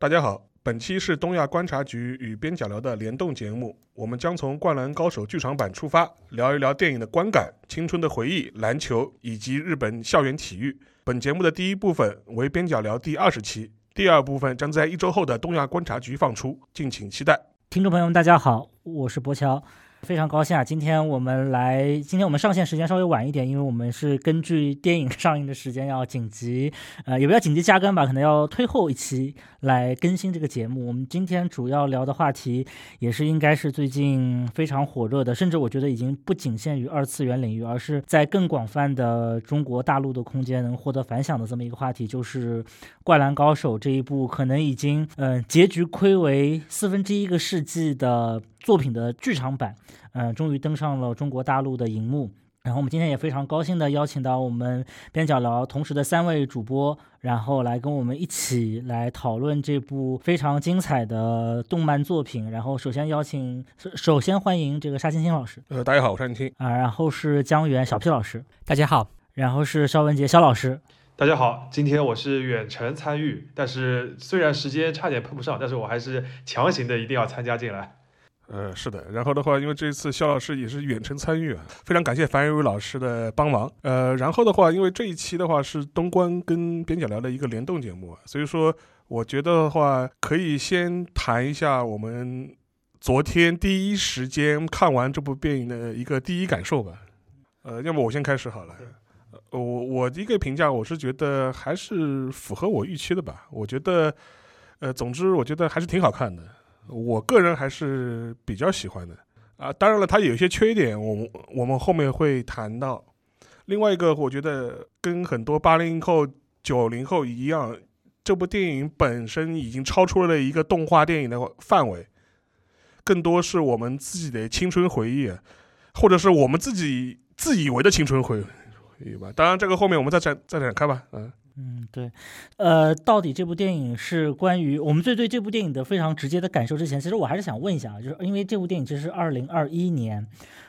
大家好，本期是东亚观察局与边角聊的联动节目，我们将从《灌篮高手》剧场版出发，聊一聊电影的观感、青春的回忆、篮球以及日本校园体育。本节目的第一部分为边角聊第二十期，第二部分将在一周后的东亚观察局放出，敬请期待。听众朋友们，大家好，我是博乔。非常高兴啊！今天我们来，今天我们上线时间稍微晚一点，因为我们是根据电影上映的时间要紧急，呃，也不要紧急加更吧，可能要推后一期来更新这个节目。我们今天主要聊的话题，也是应该是最近非常火热的，甚至我觉得已经不仅限于二次元领域，而是在更广泛的中国大陆的空间能获得反响的这么一个话题，就是《灌篮高手》这一部可能已经，嗯，结局亏为四分之一个世纪的。作品的剧场版，嗯，终于登上了中国大陆的荧幕。然后我们今天也非常高兴的邀请到我们边角聊同时的三位主播，然后来跟我们一起来讨论这部非常精彩的动漫作品。然后首先邀请，首先欢迎这个沙青青老师。呃，大家好，我是沙青青啊。然后是江源小 P 老师，大家好。然后是肖文杰肖老师，大家好。今天我是远程参与，但是虽然时间差点碰不上，但是我还是强行的一定要参加进来。呃，是的，然后的话，因为这一次肖老师也是远程参与啊，非常感谢樊瑞老师的帮忙。呃，然后的话，因为这一期的话是东关跟边角聊的一个联动节目，所以说我觉得的话，可以先谈一下我们昨天第一时间看完这部电影的一个第一感受吧。呃，要么我先开始好了。我我的一个评价，我是觉得还是符合我预期的吧。我觉得，呃，总之我觉得还是挺好看的。我个人还是比较喜欢的啊，当然了，它有些缺点，我我们后面会谈到。另外一个，我觉得跟很多八零后、九零后一样，这部电影本身已经超出了一个动画电影的范围，更多是我们自己的青春回忆，或者是我们自己自以为的青春回忆吧。当然，这个后面我们再展再展开吧，嗯。嗯，对，呃，到底这部电影是关于我们最对这部电影的非常直接的感受之前，其实我还是想问一下，就是因为这部电影其实是二零二一年，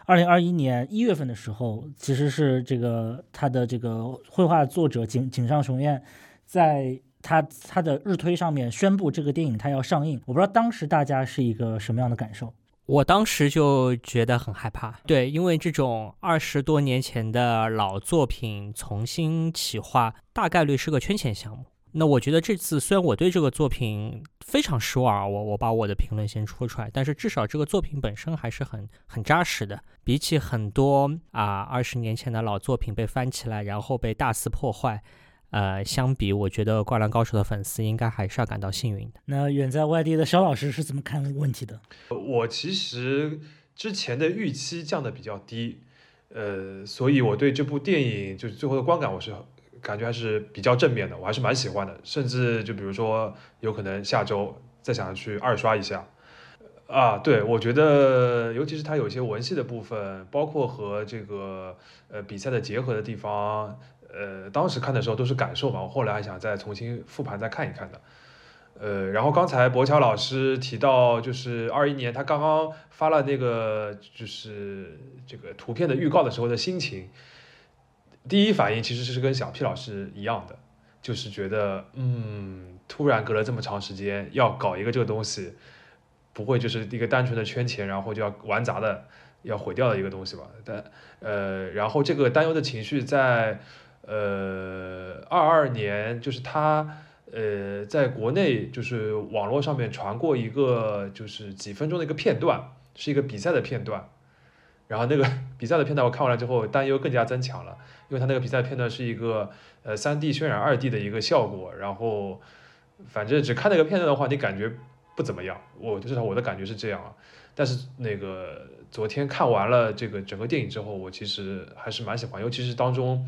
二零二一年一月份的时候，其实是这个他的这个绘画作者井井上雄彦，在他他的日推上面宣布这个电影他要上映，我不知道当时大家是一个什么样的感受。我当时就觉得很害怕，对，因为这种二十多年前的老作品重新企划，大概率是个圈钱项目。那我觉得这次虽然我对这个作品非常失望，我我把我的评论先说出来，但是至少这个作品本身还是很很扎实的，比起很多啊二十年前的老作品被翻起来，然后被大肆破坏。呃，相比，我觉得《灌篮高手》的粉丝应该还是要感到幸运的。那远在外地的肖老师是怎么看问题的？我其实之前的预期降的比较低，呃，所以我对这部电影就是最后的观感，我是感觉还是比较正面的，我还是蛮喜欢的。甚至就比如说，有可能下周再想去二刷一下。啊，对，我觉得尤其是它有一些文戏的部分，包括和这个呃比赛的结合的地方。呃，当时看的时候都是感受嘛，我后来还想再重新复盘再看一看的。呃，然后刚才博乔老师提到，就是二一年他刚刚发了那个就是这个图片的预告的时候的心情，第一反应其实是跟小 P 老师一样的，就是觉得嗯，突然隔了这么长时间要搞一个这个东西，不会就是一个单纯的圈钱，然后就要玩砸的，要毁掉的一个东西吧？但呃，然后这个担忧的情绪在。呃，二二年就是他，呃，在国内就是网络上面传过一个就是几分钟的一个片段，是一个比赛的片段，然后那个比赛的片段我看完了之后，担忧更加增强了，因为他那个比赛片段是一个呃三 D 渲染二 D 的一个效果，然后反正只看那个片段的话，你感觉不怎么样，我至少我的感觉是这样啊，但是那个昨天看完了这个整个电影之后，我其实还是蛮喜欢，尤其是当中。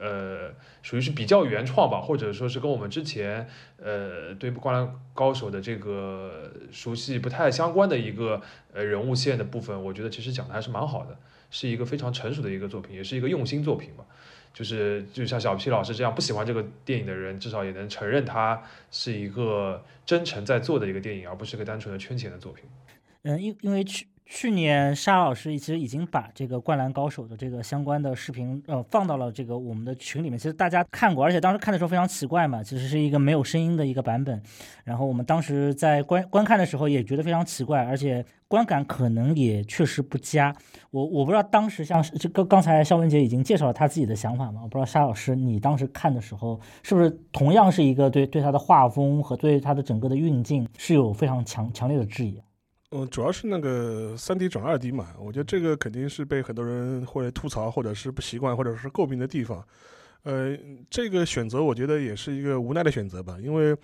呃，属于是比较原创吧，或者说是跟我们之前呃对《灌篮高手》的这个熟悉不太相关的一个呃人物线的部分，我觉得其实讲的还是蛮好的，是一个非常成熟的一个作品，也是一个用心作品吧。就是就像小 P 老师这样不喜欢这个电影的人，至少也能承认它是一个真诚在做的一个电影，而不是个单纯的圈钱的作品。嗯，因因为去。去年沙老师其实已经把这个《灌篮高手》的这个相关的视频呃放到了这个我们的群里面，其实大家看过，而且当时看的时候非常奇怪嘛，其实是一个没有声音的一个版本。然后我们当时在观观看的时候也觉得非常奇怪，而且观感可能也确实不佳。我我不知道当时像这刚刚才肖文杰已经介绍了他自己的想法嘛，我不知道沙老师你当时看的时候是不是同样是一个对对他的画风和对他的整个的运镜是有非常强强烈的质疑。嗯，主要是那个三 D 转二 D 嘛，我觉得这个肯定是被很多人会吐槽，或者是不习惯，或者是诟病的地方。呃，这个选择我觉得也是一个无奈的选择吧，因为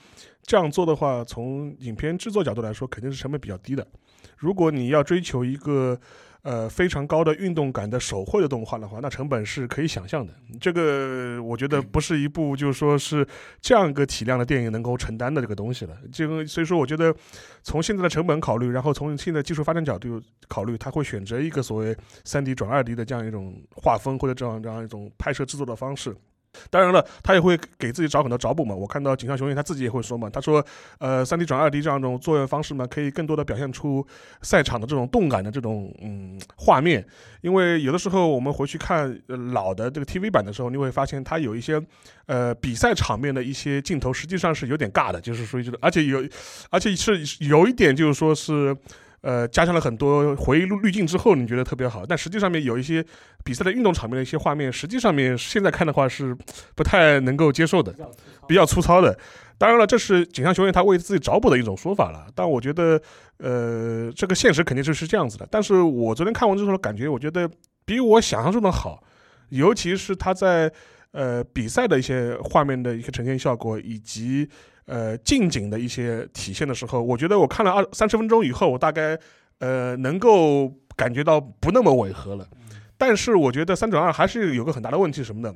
这样做的话，从影片制作角度来说，肯定是成本比较低的。如果你要追求一个呃非常高的运动感的手绘的动画的话，那成本是可以想象的。这个我觉得不是一部就是说是这样一个体量的电影能够承担的这个东西了。这个所以说，我觉得从现在的成本考虑，然后从现在技术发展角度考虑，他会选择一个所谓三 D 转二 D 的这样一种画风或者这样这样一种拍摄制作的方式。当然了，他也会给自己找很多找补嘛。我看到井上雄彦他自己也会说嘛，他说，呃，三 D 转二 D 这样一种作业方式呢，可以更多的表现出赛场的这种动感的这种嗯画面。因为有的时候我们回去看老的这个 TV 版的时候，你会发现它有一些呃比赛场面的一些镜头，实际上是有点尬的，就是属于这种，而且有，而且是有一点就是说是。呃，加上了很多回忆录滤镜之后，你觉得特别好，但实际上面有一些比赛的运动场面的一些画面，实际上面现在看的话是不太能够接受的，比较粗糙的。当然了，这是井上雄彦他为自己找补的一种说法了。但我觉得，呃，这个现实肯定是是这样子的。但是我昨天看完之后感觉，我觉得比我想象中的好，尤其是他在呃比赛的一些画面的一个呈现效果以及。呃，近景的一些体现的时候，我觉得我看了二三十分钟以后，我大概呃能够感觉到不那么违和了。但是我觉得三转二还是有个很大的问题什么的。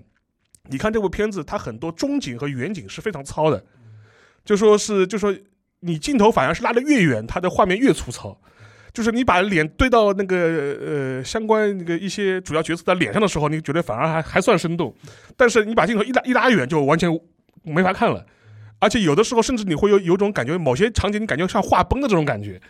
你看这部片子，它很多中景和远景是非常糙的，就说是就说你镜头反而是拉得越远，它的画面越粗糙。就是你把脸对到那个呃相关那个一些主要角色的脸上的时候，你觉得反而还还算生动。但是你把镜头一拉一拉远，就完全没法看了。而且有的时候，甚至你会有有种感觉，某些场景你感觉像画崩的这种感觉。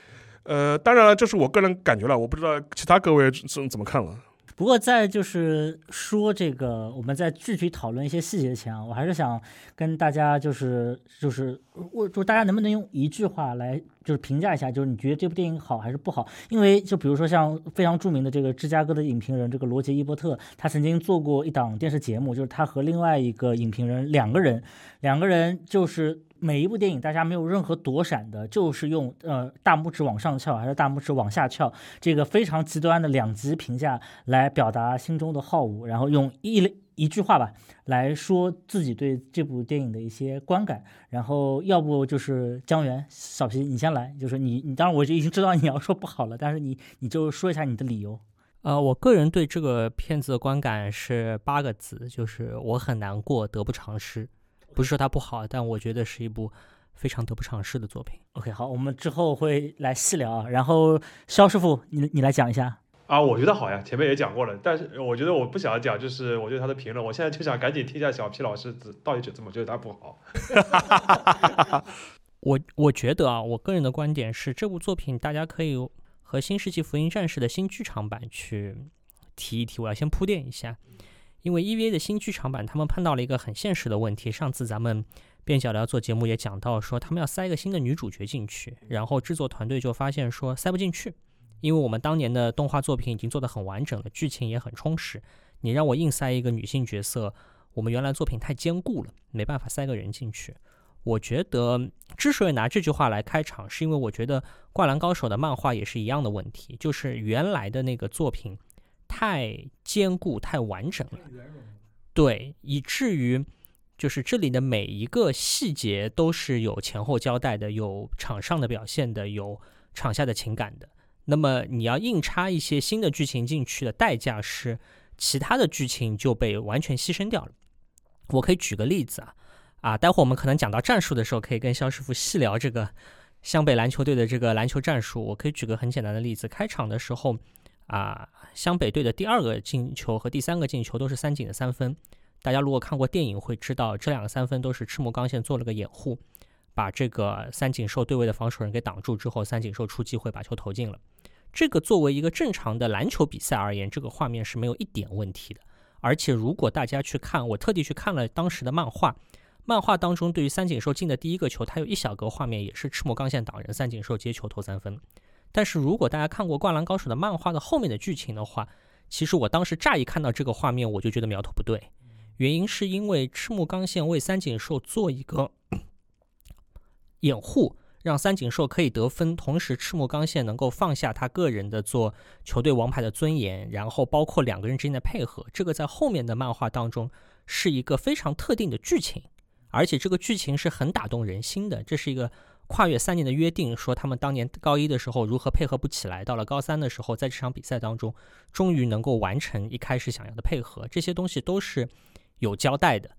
呃，当然了，这是我个人感觉了，我不知道其他各位怎怎么看了。不过在就是说这个，我们在具体讨论一些细节前啊，我还是想跟大家就是就是我就大家能不能用一句话来就是评价一下，就是你觉得这部电影好还是不好？因为就比如说像非常著名的这个芝加哥的影评人这个罗杰伊伯特，他曾经做过一档电视节目，就是他和另外一个影评人两个人，两个人就是。每一部电影，大家没有任何躲闪的，就是用呃大拇指往上翘还是大拇指往下翘，这个非常极端的两极评价来表达心中的好恶，然后用一一句话吧来说自己对这部电影的一些观感。然后要不就是江源小皮，你先来，就是你你当然我就已经知道你要说不好了，但是你你就说一下你的理由。呃，我个人对这个片子的观感是八个字，就是我很难过，得不偿失。不是说它不好，但我觉得是一部非常得不偿失的作品。OK，好，我们之后会来细聊啊。然后肖师傅，你你来讲一下啊。我觉得好呀，前面也讲过了，但是我觉得我不想讲，就是我对他的评论。我现在就想赶紧听一下小 P 老师到底怎么觉得他不好。我我觉得啊，我个人的观点是，这部作品大家可以和《新世纪福音战士》的新剧场版去提一提。我要先铺垫一下。因为 EVA 的新剧场版，他们碰到了一个很现实的问题。上次咱们边角聊做节目也讲到，说他们要塞一个新的女主角进去，然后制作团队就发现说塞不进去，因为我们当年的动画作品已经做得很完整了，剧情也很充实，你让我硬塞一个女性角色，我们原来作品太坚固了，没办法塞个人进去。我觉得之所以拿这句话来开场，是因为我觉得《灌篮高手》的漫画也是一样的问题，就是原来的那个作品。太坚固、太完整了，对，以至于就是这里的每一个细节都是有前后交代的，有场上的表现的，有场下的情感的。那么你要硬插一些新的剧情进去的代价是，其他的剧情就被完全牺牲掉了。我可以举个例子啊，啊，待会我们可能讲到战术的时候，可以跟肖师傅细聊这个湘北篮球队的这个篮球战术。我可以举个很简单的例子，开场的时候。啊，湘北队的第二个进球和第三个进球都是三井的三分。大家如果看过电影会知道，这两个三分都是赤木刚宪做了个掩护，把这个三井寿对位的防守人给挡住之后，三井寿出机会把球投进了。这个作为一个正常的篮球比赛而言，这个画面是没有一点问题的。而且如果大家去看，我特地去看了当时的漫画，漫画当中对于三井寿进的第一个球，它有一小格画面也是赤木刚宪挡人，三井寿接球投三分。但是如果大家看过《灌篮高手》的漫画的后面的剧情的话，其实我当时乍一看到这个画面，我就觉得苗头不对。原因是因为赤木刚宪为三井寿做一个 掩护，让三井寿可以得分，同时赤木刚宪能够放下他个人的做球队王牌的尊严，然后包括两个人之间的配合，这个在后面的漫画当中是一个非常特定的剧情，而且这个剧情是很打动人心的。这是一个。跨越三年的约定，说他们当年高一的时候如何配合不起来，到了高三的时候，在这场比赛当中，终于能够完成一开始想要的配合，这些东西都是有交代的。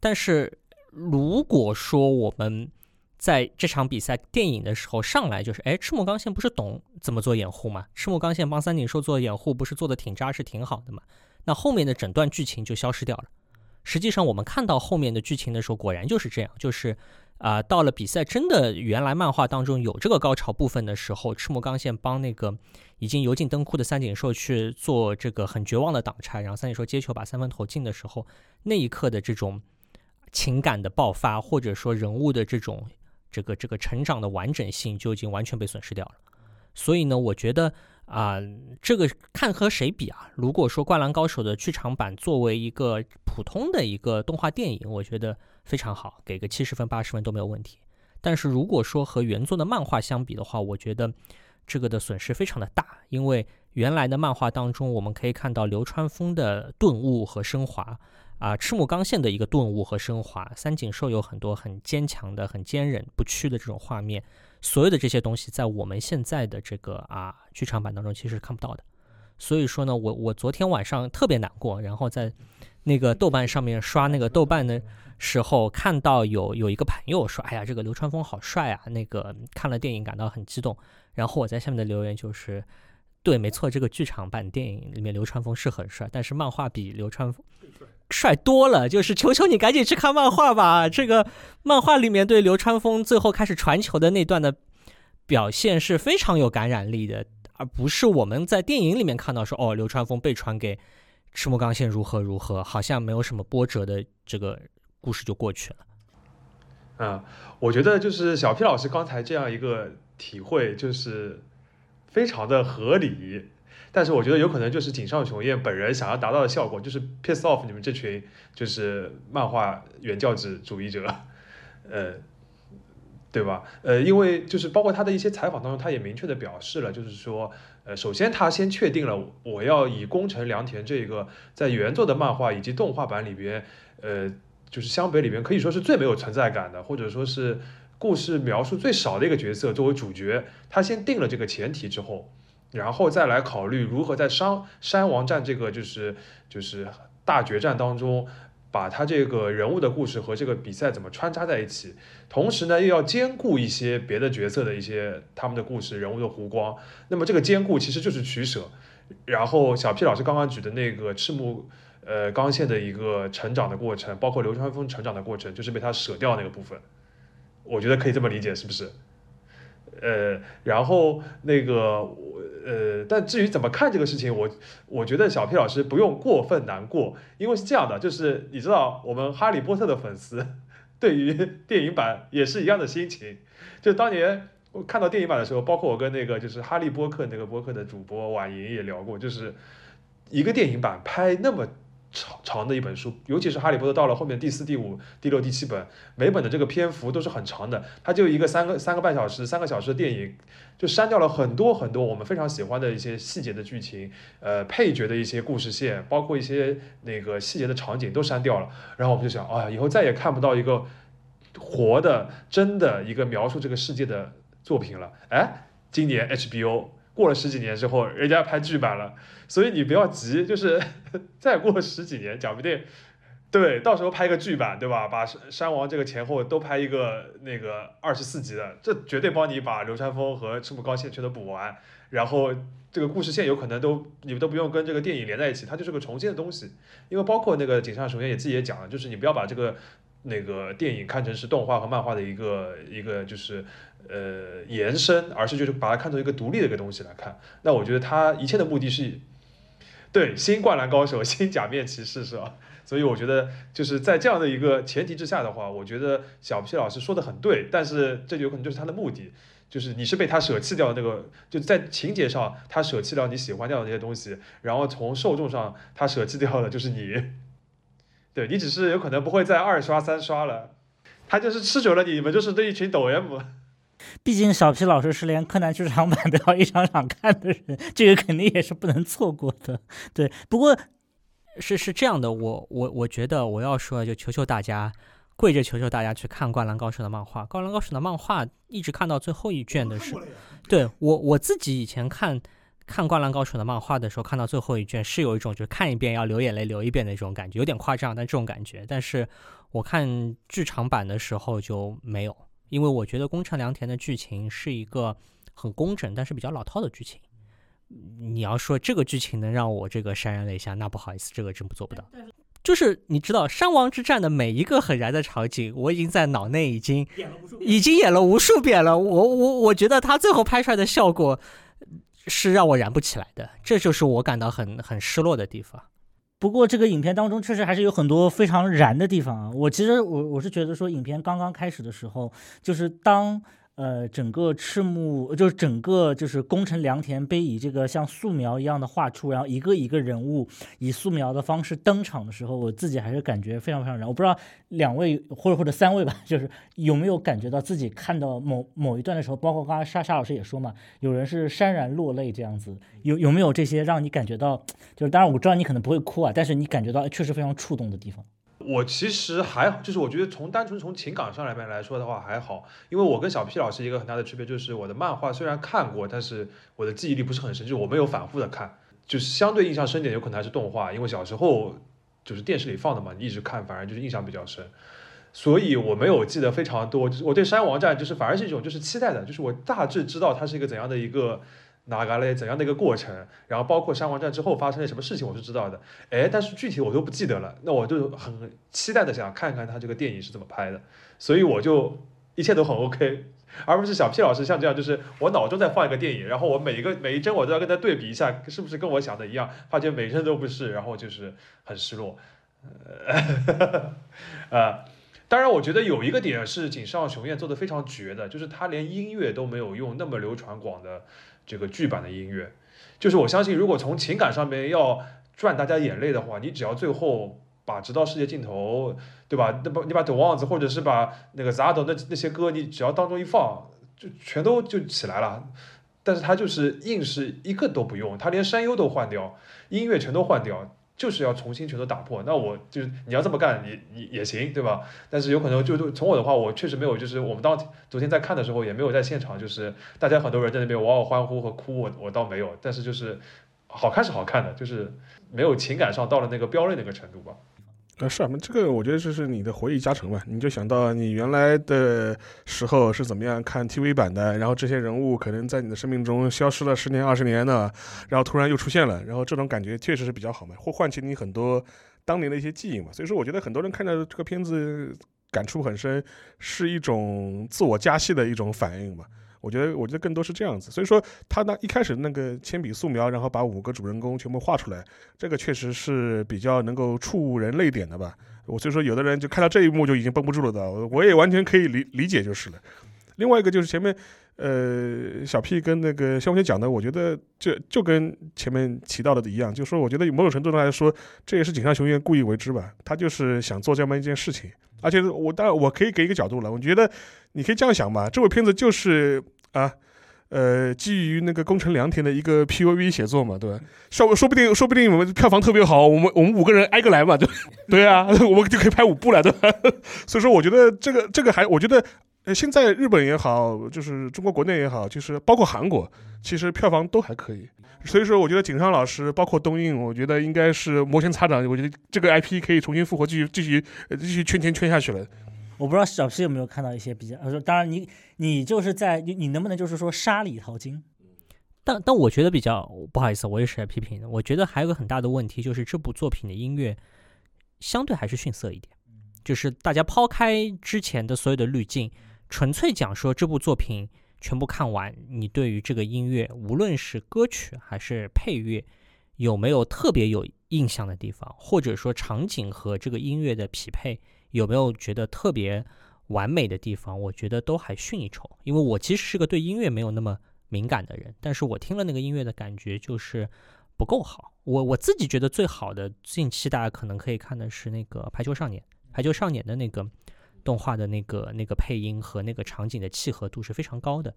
但是如果说我们在这场比赛电影的时候上来就是，哎，赤木刚宪不是懂怎么做掩护吗？赤木刚宪帮三井寿做掩护，不是做的挺扎实、挺好的吗？那后面的整段剧情就消失掉了。实际上，我们看到后面的剧情的时候，果然就是这样，就是。啊，到了比赛真的原来漫画当中有这个高潮部分的时候，赤木刚宪帮那个已经油尽灯枯的三井寿去做这个很绝望的挡拆，然后三井寿接球把三分投进的时候，那一刻的这种情感的爆发，或者说人物的这种这个这个成长的完整性就已经完全被损失掉了。所以呢，我觉得啊，这个看和谁比啊？如果说《灌篮高手》的剧场版作为一个普通的一个动画电影，我觉得。非常好，给个七十分、八十分都没有问题。但是如果说和原作的漫画相比的话，我觉得这个的损失非常的大。因为原来的漫画当中，我们可以看到流川枫的顿悟和升华，啊，赤木刚宪的一个顿悟和升华，三井寿有很多很坚强的、很坚韧不屈的这种画面。所有的这些东西，在我们现在的这个啊剧场版当中，其实是看不到的。所以说呢，我我昨天晚上特别难过，然后在那个豆瓣上面刷那个豆瓣的。时候看到有有一个朋友说：“哎呀，这个流川枫好帅啊！”那个看了电影感到很激动。然后我在下面的留言就是：“对，没错，这个剧场版电影里面流川枫是很帅，但是漫画比流川枫帅多了。就是求求你赶紧去看漫画吧！这个漫画里面对流川枫最后开始传球的那段的表现是非常有感染力的，而不是我们在电影里面看到说哦，流川枫被传给赤木刚宪如何如何，好像没有什么波折的这个。”故事就过去了。嗯，我觉得就是小 P 老师刚才这样一个体会，就是非常的合理。但是我觉得有可能就是井上雄彦本人想要达到的效果，就是 piss off 你们这群就是漫画原教旨主义者，呃，对吧？呃，因为就是包括他的一些采访当中，他也明确的表示了，就是说，呃，首先他先确定了我要以宫城良田这个在原作的漫画以及动画版里边，呃。就是湘北里边可以说是最没有存在感的，或者说是故事描述最少的一个角色作为主角。他先定了这个前提之后，然后再来考虑如何在山山王战这个就是就是大决战当中，把他这个人物的故事和这个比赛怎么穿插在一起。同时呢，又要兼顾一些别的角色的一些他们的故事人物的弧光。那么这个兼顾其实就是取舍。然后小 P 老师刚刚举的那个赤木。呃，刚宪的一个成长的过程，包括流川枫成长的过程，就是被他舍掉那个部分，我觉得可以这么理解，是不是？呃，然后那个，呃，但至于怎么看这个事情，我我觉得小 P 老师不用过分难过，因为是这样的，就是你知道，我们哈利波特的粉丝对于电影版也是一样的心情，就当年我看到电影版的时候，包括我跟那个就是哈利波特那个播客的主播婉莹也聊过，就是一个电影版拍那么。长长的一本书，尤其是《哈利波特》到了后面第四、第五、第六、第七本，每本的这个篇幅都是很长的。它就一个三个三个半小时、三个小时的电影，就删掉了很多很多我们非常喜欢的一些细节的剧情，呃，配角的一些故事线，包括一些那个细节的场景都删掉了。然后我们就想，啊，以后再也看不到一个活的、真的一个描述这个世界的作品了。哎，今年 HBO。过了十几年之后，人家拍剧版了，所以你不要急，就是 再过十几年，讲不定，对，到时候拍个剧版，对吧？把山山王这个前后都拍一个那个二十四集的，这绝对帮你把流川枫和赤木刚宪全都补完，然后这个故事线有可能都你们都不用跟这个电影连在一起，它就是个重新的东西。因为包括那个井上雄彦也自己也讲了，就是你不要把这个那个电影看成是动画和漫画的一个一个就是呃延伸，而是就是把它看作一个独立的一个东西来看。那我觉得他一切的目的是，对新灌篮高手、新假面骑士是吧？所以我觉得就是在这样的一个前提之下的话，我觉得小皮老师说的很对，但是这有可能就是他的目的，就是你是被他舍弃掉的那个，就在情节上他舍弃掉你喜欢掉的那些东西，然后从受众上他舍弃掉的就是你，对你只是有可能不会再二刷三刷了，他就是吃准了你们就是这一群抖 M。毕竟小皮老师是连柯南剧场版都要一场场看的人，这个肯定也是不能错过的。对，不过。是是这样的，我我我觉得我要说，就求求大家，跪着求求大家去看《灌篮高手》的漫画，《灌篮高手》的漫画一直看到最后一卷的是，对我我自己以前看看《灌篮高手》的漫画的时候，看到最后一卷是有一种就是看一遍要流眼泪流一遍的这种感觉，有点夸张，但这种感觉。但是我看剧场版的时候就没有，因为我觉得宫城良田的剧情是一个很工整，但是比较老套的剧情。你要说这个剧情能让我这个潸然泪下，那不好意思，这个真不做不到。就是你知道山王之战的每一个很燃的场景，我已经在脑内已经已经演了无数遍了。我我我觉得他最后拍出来的效果是让我燃不起来的，这就是我感到很很失落的地方。不过这个影片当中确实还是有很多非常燃的地方啊。我其实我我是觉得说，影片刚刚开始的时候，就是当。呃，整个赤木就是整个就是宫城良田被以这个像素描一样的画出，然后一个一个人物以素描的方式登场的时候，我自己还是感觉非常非常燃。我不知道两位或者或者三位吧，就是有没有感觉到自己看到某某一段的时候，包括刚才沙沙老师也说嘛，有人是潸然落泪这样子，有有没有这些让你感觉到，就是当然我知道你可能不会哭啊，但是你感觉到确实非常触动的地方。我其实还好，就是我觉得从单纯从情感上来面来说的话还好，因为我跟小 P 老师一个很大的区别就是我的漫画虽然看过，但是我的记忆力不是很深，就是我没有反复的看，就是相对印象深点有可能还是动画，因为小时候就是电视里放的嘛，你一直看，反而就是印象比较深，所以我没有记得非常多，就是我对山王战就是反而是一种就是期待的，就是我大致知道它是一个怎样的一个。哪个嘞？怎样的一个过程？然后包括山王战之后发生了什么事情，我是知道的。哎，但是具体我都不记得了。那我就很期待的想看看他这个电影是怎么拍的。所以我就一切都很 OK，而不是小 P 老师像这样，就是我脑中在放一个电影，然后我每一个每一帧我都要跟他对比一下，是不是跟我想的一样？发现每帧都不是，然后就是很失落。呃，当然，我觉得有一个点是井上雄彦做的非常绝的，就是他连音乐都没有用那么流传广的。这个剧版的音乐，就是我相信，如果从情感上面要赚大家眼泪的话，你只要最后把《直到世界尽头》，对吧？那把你把《The Ones》或者是把那个 Zado 那那些歌，你只要当中一放，就全都就起来了。但是他就是硬是一个都不用，他连山优都换掉，音乐全都换掉。就是要重新全都打破，那我就是你要这么干，你你也行，对吧？但是有可能就就从我的话，我确实没有，就是我们当昨天在看的时候，也没有在现场，就是大家很多人在那边哇哇欢呼和哭，我我倒没有，但是就是好看是好看的，就是没有情感上到了那个飙泪那个程度吧。啊，是啊，这个我觉得这是你的回忆加成嘛，你就想到你原来的时候是怎么样看 TV 版的，然后这些人物可能在你的生命中消失了十年二十年的，然后突然又出现了，然后这种感觉确实是比较好嘛，会唤起你很多当年的一些记忆嘛。所以说，我觉得很多人看到这个片子感触很深，是一种自我加戏的一种反应嘛。我觉得，我觉得更多是这样子。所以说，他那一开始那个铅笔素描，然后把五个主人公全部画出来，这个确实是比较能够触人泪点的吧。我所以说，有的人就看到这一幕就已经绷不住了的，我也完全可以理理解就是了。另外一个就是前面，呃，小 P 跟那个肖文杰讲的，我觉得就就跟前面提到的一样，就是说，我觉得某种程度上来说，这也是井上雄彦故意为之吧。他就是想做这么一件事情，而且我当然我可以给一个角度了，我觉得你可以这样想嘛，这部片子就是。啊，呃，基于那个宫城良田的一个 P O V 写作嘛，对吧？说说不定，说不定我们票房特别好，我们我们五个人挨个来嘛，对 对啊，我们就可以拍五部了，对吧？所以说，我觉得这个这个还，我觉得呃，现在日本也好，就是中国国内也好，就是包括韩国，其实票房都还可以。所以说，我觉得井上老师，包括东映，我觉得应该是摩拳擦掌，我觉得这个 I P 可以重新复活，继续继续继续圈钱圈下去了。我不知道小 P 有没有看到一些比较，说当然你你就是在你你能不能就是说沙里淘金？但但我觉得比较不好意思，我也是来批评的。我觉得还有个很大的问题就是这部作品的音乐相对还是逊色一点，就是大家抛开之前的所有的滤镜，纯粹讲说这部作品全部看完，你对于这个音乐，无论是歌曲还是配乐，有没有特别有印象的地方，或者说场景和这个音乐的匹配，有没有觉得特别完美的地方？我觉得都还逊一筹。因为我其实是个对音乐没有那么敏感的人，但是我听了那个音乐的感觉就是不够好。我我自己觉得最好的近期大家可能可以看的是那个《排球少年》，《排球少年》的那个动画的那个那个配音和那个场景的契合度是非常高的。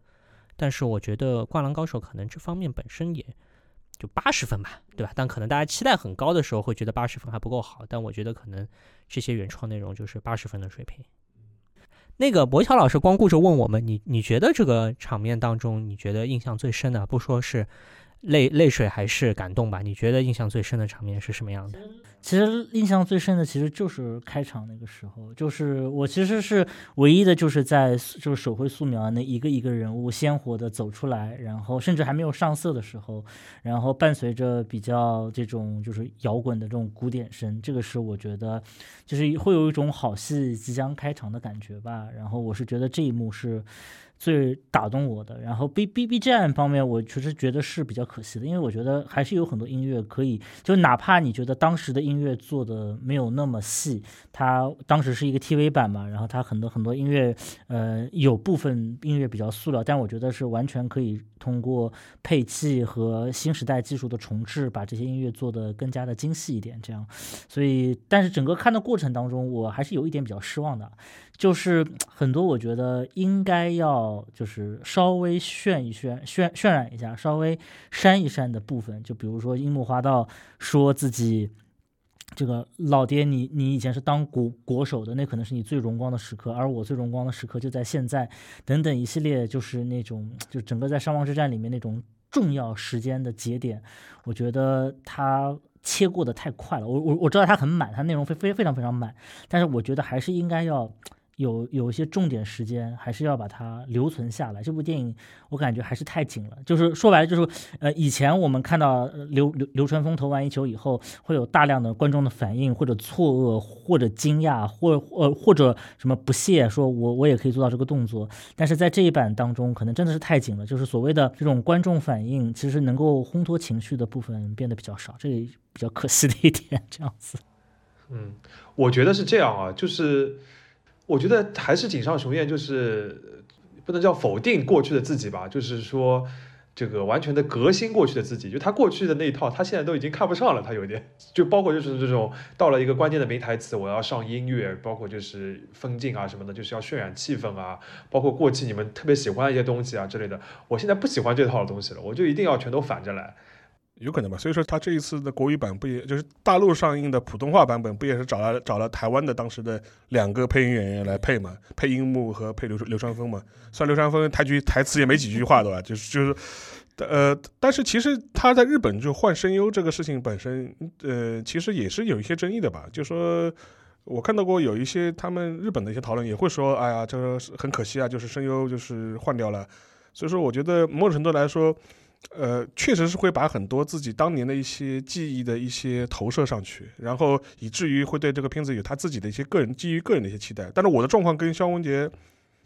但是我觉得《灌篮高手》可能这方面本身也就八十分吧，对吧？但可能大家期待很高的时候会觉得八十分还不够好，但我觉得可能这些原创内容就是八十分的水平。那个博乔老师光顾着问我们，你你觉得这个场面当中，你觉得印象最深的，不说是泪泪水还是感动吧？你觉得印象最深的场面是什么样的？其实印象最深的其实就是开场那个时候，就是我其实是唯一的，就是在就是手绘素描那一个一个人物鲜活的走出来，然后甚至还没有上色的时候，然后伴随着比较这种就是摇滚的这种鼓点声，这个是我觉得就是会有一种好戏即将开场的感觉吧。然后我是觉得这一幕是。最打动我的，然后 B B B 站方面，我其实觉得是比较可惜的，因为我觉得还是有很多音乐可以，就哪怕你觉得当时的音乐做的没有那么细，它当时是一个 TV 版嘛，然后它很多很多音乐，呃，有部分音乐比较塑料，但我觉得是完全可以通过配器和新时代技术的重置，把这些音乐做得更加的精细一点，这样，所以，但是整个看的过程当中，我还是有一点比较失望的。就是很多，我觉得应该要就是稍微渲一渲、渲渲染一下，稍微删一删的部分。就比如说樱木花道说自己这个老爹，你你以前是当国国手的，那可能是你最荣光的时刻，而我最荣光的时刻就在现在。等等一系列，就是那种就整个在伤亡之战里面那种重要时间的节点，我觉得他切过的太快了。我我我知道他很满，他内容非非非常非常满，但是我觉得还是应该要。有有一些重点时间，还是要把它留存下来。这部电影我感觉还是太紧了，就是说白了，就是呃，以前我们看到流流流川枫投完一球以后，会有大量的观众的反应，或者错愕，或者惊讶，或呃或者什么不屑，说我我也可以做到这个动作。但是在这一版当中，可能真的是太紧了，就是所谓的这种观众反应，其实能够烘托情绪的部分变得比较少，这也比较可惜的一点。这样子，嗯，我觉得是这样啊，就是。我觉得还是井上雄彦，就是不能叫否定过去的自己吧，就是说这个完全的革新过去的自己，就他过去的那一套，他现在都已经看不上了。他有点，就包括就是这种到了一个关键的名台词，我要上音乐，包括就是分镜啊什么的，就是要渲染气氛啊，包括过去你们特别喜欢的一些东西啊之类的，我现在不喜欢这套东西了，我就一定要全都反着来。有可能吧，所以说他这一次的国语版不也就是大陆上映的普通话版本，不也是找了找了台湾的当时的两个配音演员来配嘛，配樱木和配流流川枫嘛。虽然流川枫台剧台词也没几句话，对吧？就是就是，呃，但是其实他在日本就换声优这个事情本身，呃，其实也是有一些争议的吧。就说我看到过有一些他们日本的一些讨论，也会说，哎呀，这个很可惜啊，就是声优就是换掉了。所以说，我觉得某种程度来说。呃，确实是会把很多自己当年的一些记忆的一些投射上去，然后以至于会对这个片子有他自己的一些个人基于个人的一些期待。但是我的状况跟肖文杰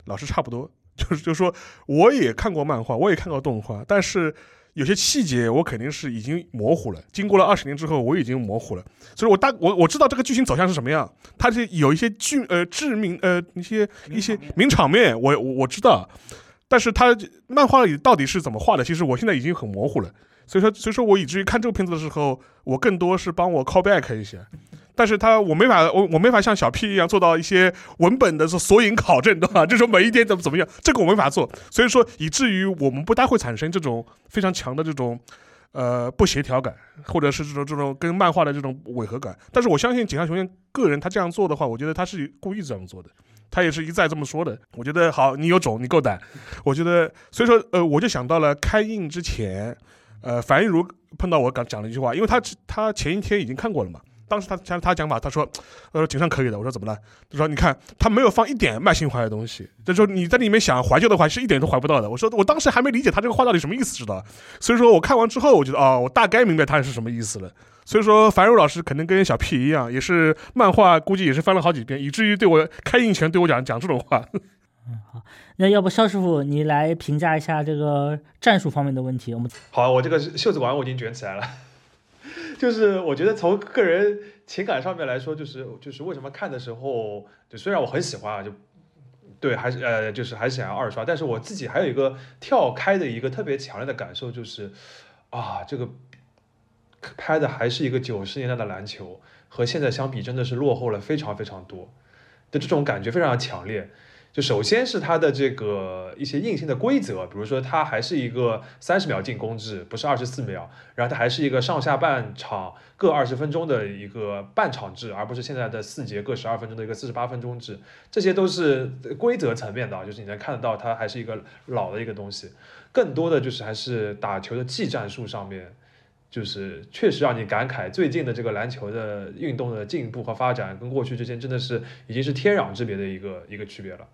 老师差不多，就是就是说，我也看过漫画，我也看过动画，但是有些细节我肯定是已经模糊了。经过了二十年之后，我已经模糊了，所以我大我我知道这个剧情走向是什么样，它是有一些剧呃致命呃一些一些名场面，我我我知道。但是他漫画里到底是怎么画的？其实我现在已经很模糊了。所以说，所以说我以至于看这个片子的时候，我更多是帮我 call back 一些。但是他我没法，我我没法像小 P 一样做到一些文本的索引考证，对吧？就说每一点怎么怎么样，这个我没法做。所以说，以至于我们不大会产生这种非常强的这种呃不协调感，或者是这种这种跟漫画的这种违和感。但是我相信井上雄彦个人他这样做的话，我觉得他是故意这样做的。他也是一再这么说的，我觉得好，你有种，你够胆，我觉得，所以说，呃，我就想到了开印之前，呃，樊玉茹碰到我讲讲了一句话，因为他他前一天已经看过了嘛，当时他他他讲法，他说，他说井上可以的。我说怎么了？他说你看他没有放一点卖情怀的东西，就说你在里面想怀旧的话，是一点都怀不到的。我说我当时还没理解他这个话到底什么意思，知道？所以说我看完之后，我觉得哦，我大概明白他是什么意思了。所以说樊如老师肯定跟小屁一样，也是漫画估计也是翻了好几遍，以至于对我开印前对我讲讲这种话。嗯，好，那要不肖师傅你来评价一下这个战术方面的问题？我们好，我这个袖子管我已经卷起来了。就是我觉得从个人情感上面来说，就是就是为什么看的时候，就虽然我很喜欢啊，就对，还是呃，就是还是想要二刷，但是我自己还有一个跳开的一个特别强烈的感受，就是啊，这个拍的还是一个九十年代的篮球，和现在相比真的是落后了非常非常多的这种感觉非常强烈。就首先是它的这个一些硬性的规则，比如说它还是一个三十秒进攻制，不是二十四秒，然后它还是一个上下半场各二十分钟的一个半场制，而不是现在的四节各十二分钟的一个四十八分钟制，这些都是规则层面的，就是你能看得到它还是一个老的一个东西，更多的就是还是打球的技战术上面，就是确实让你感慨最近的这个篮球的运动的进步和发展跟过去之间真的是已经是天壤之别的一个一个区别了。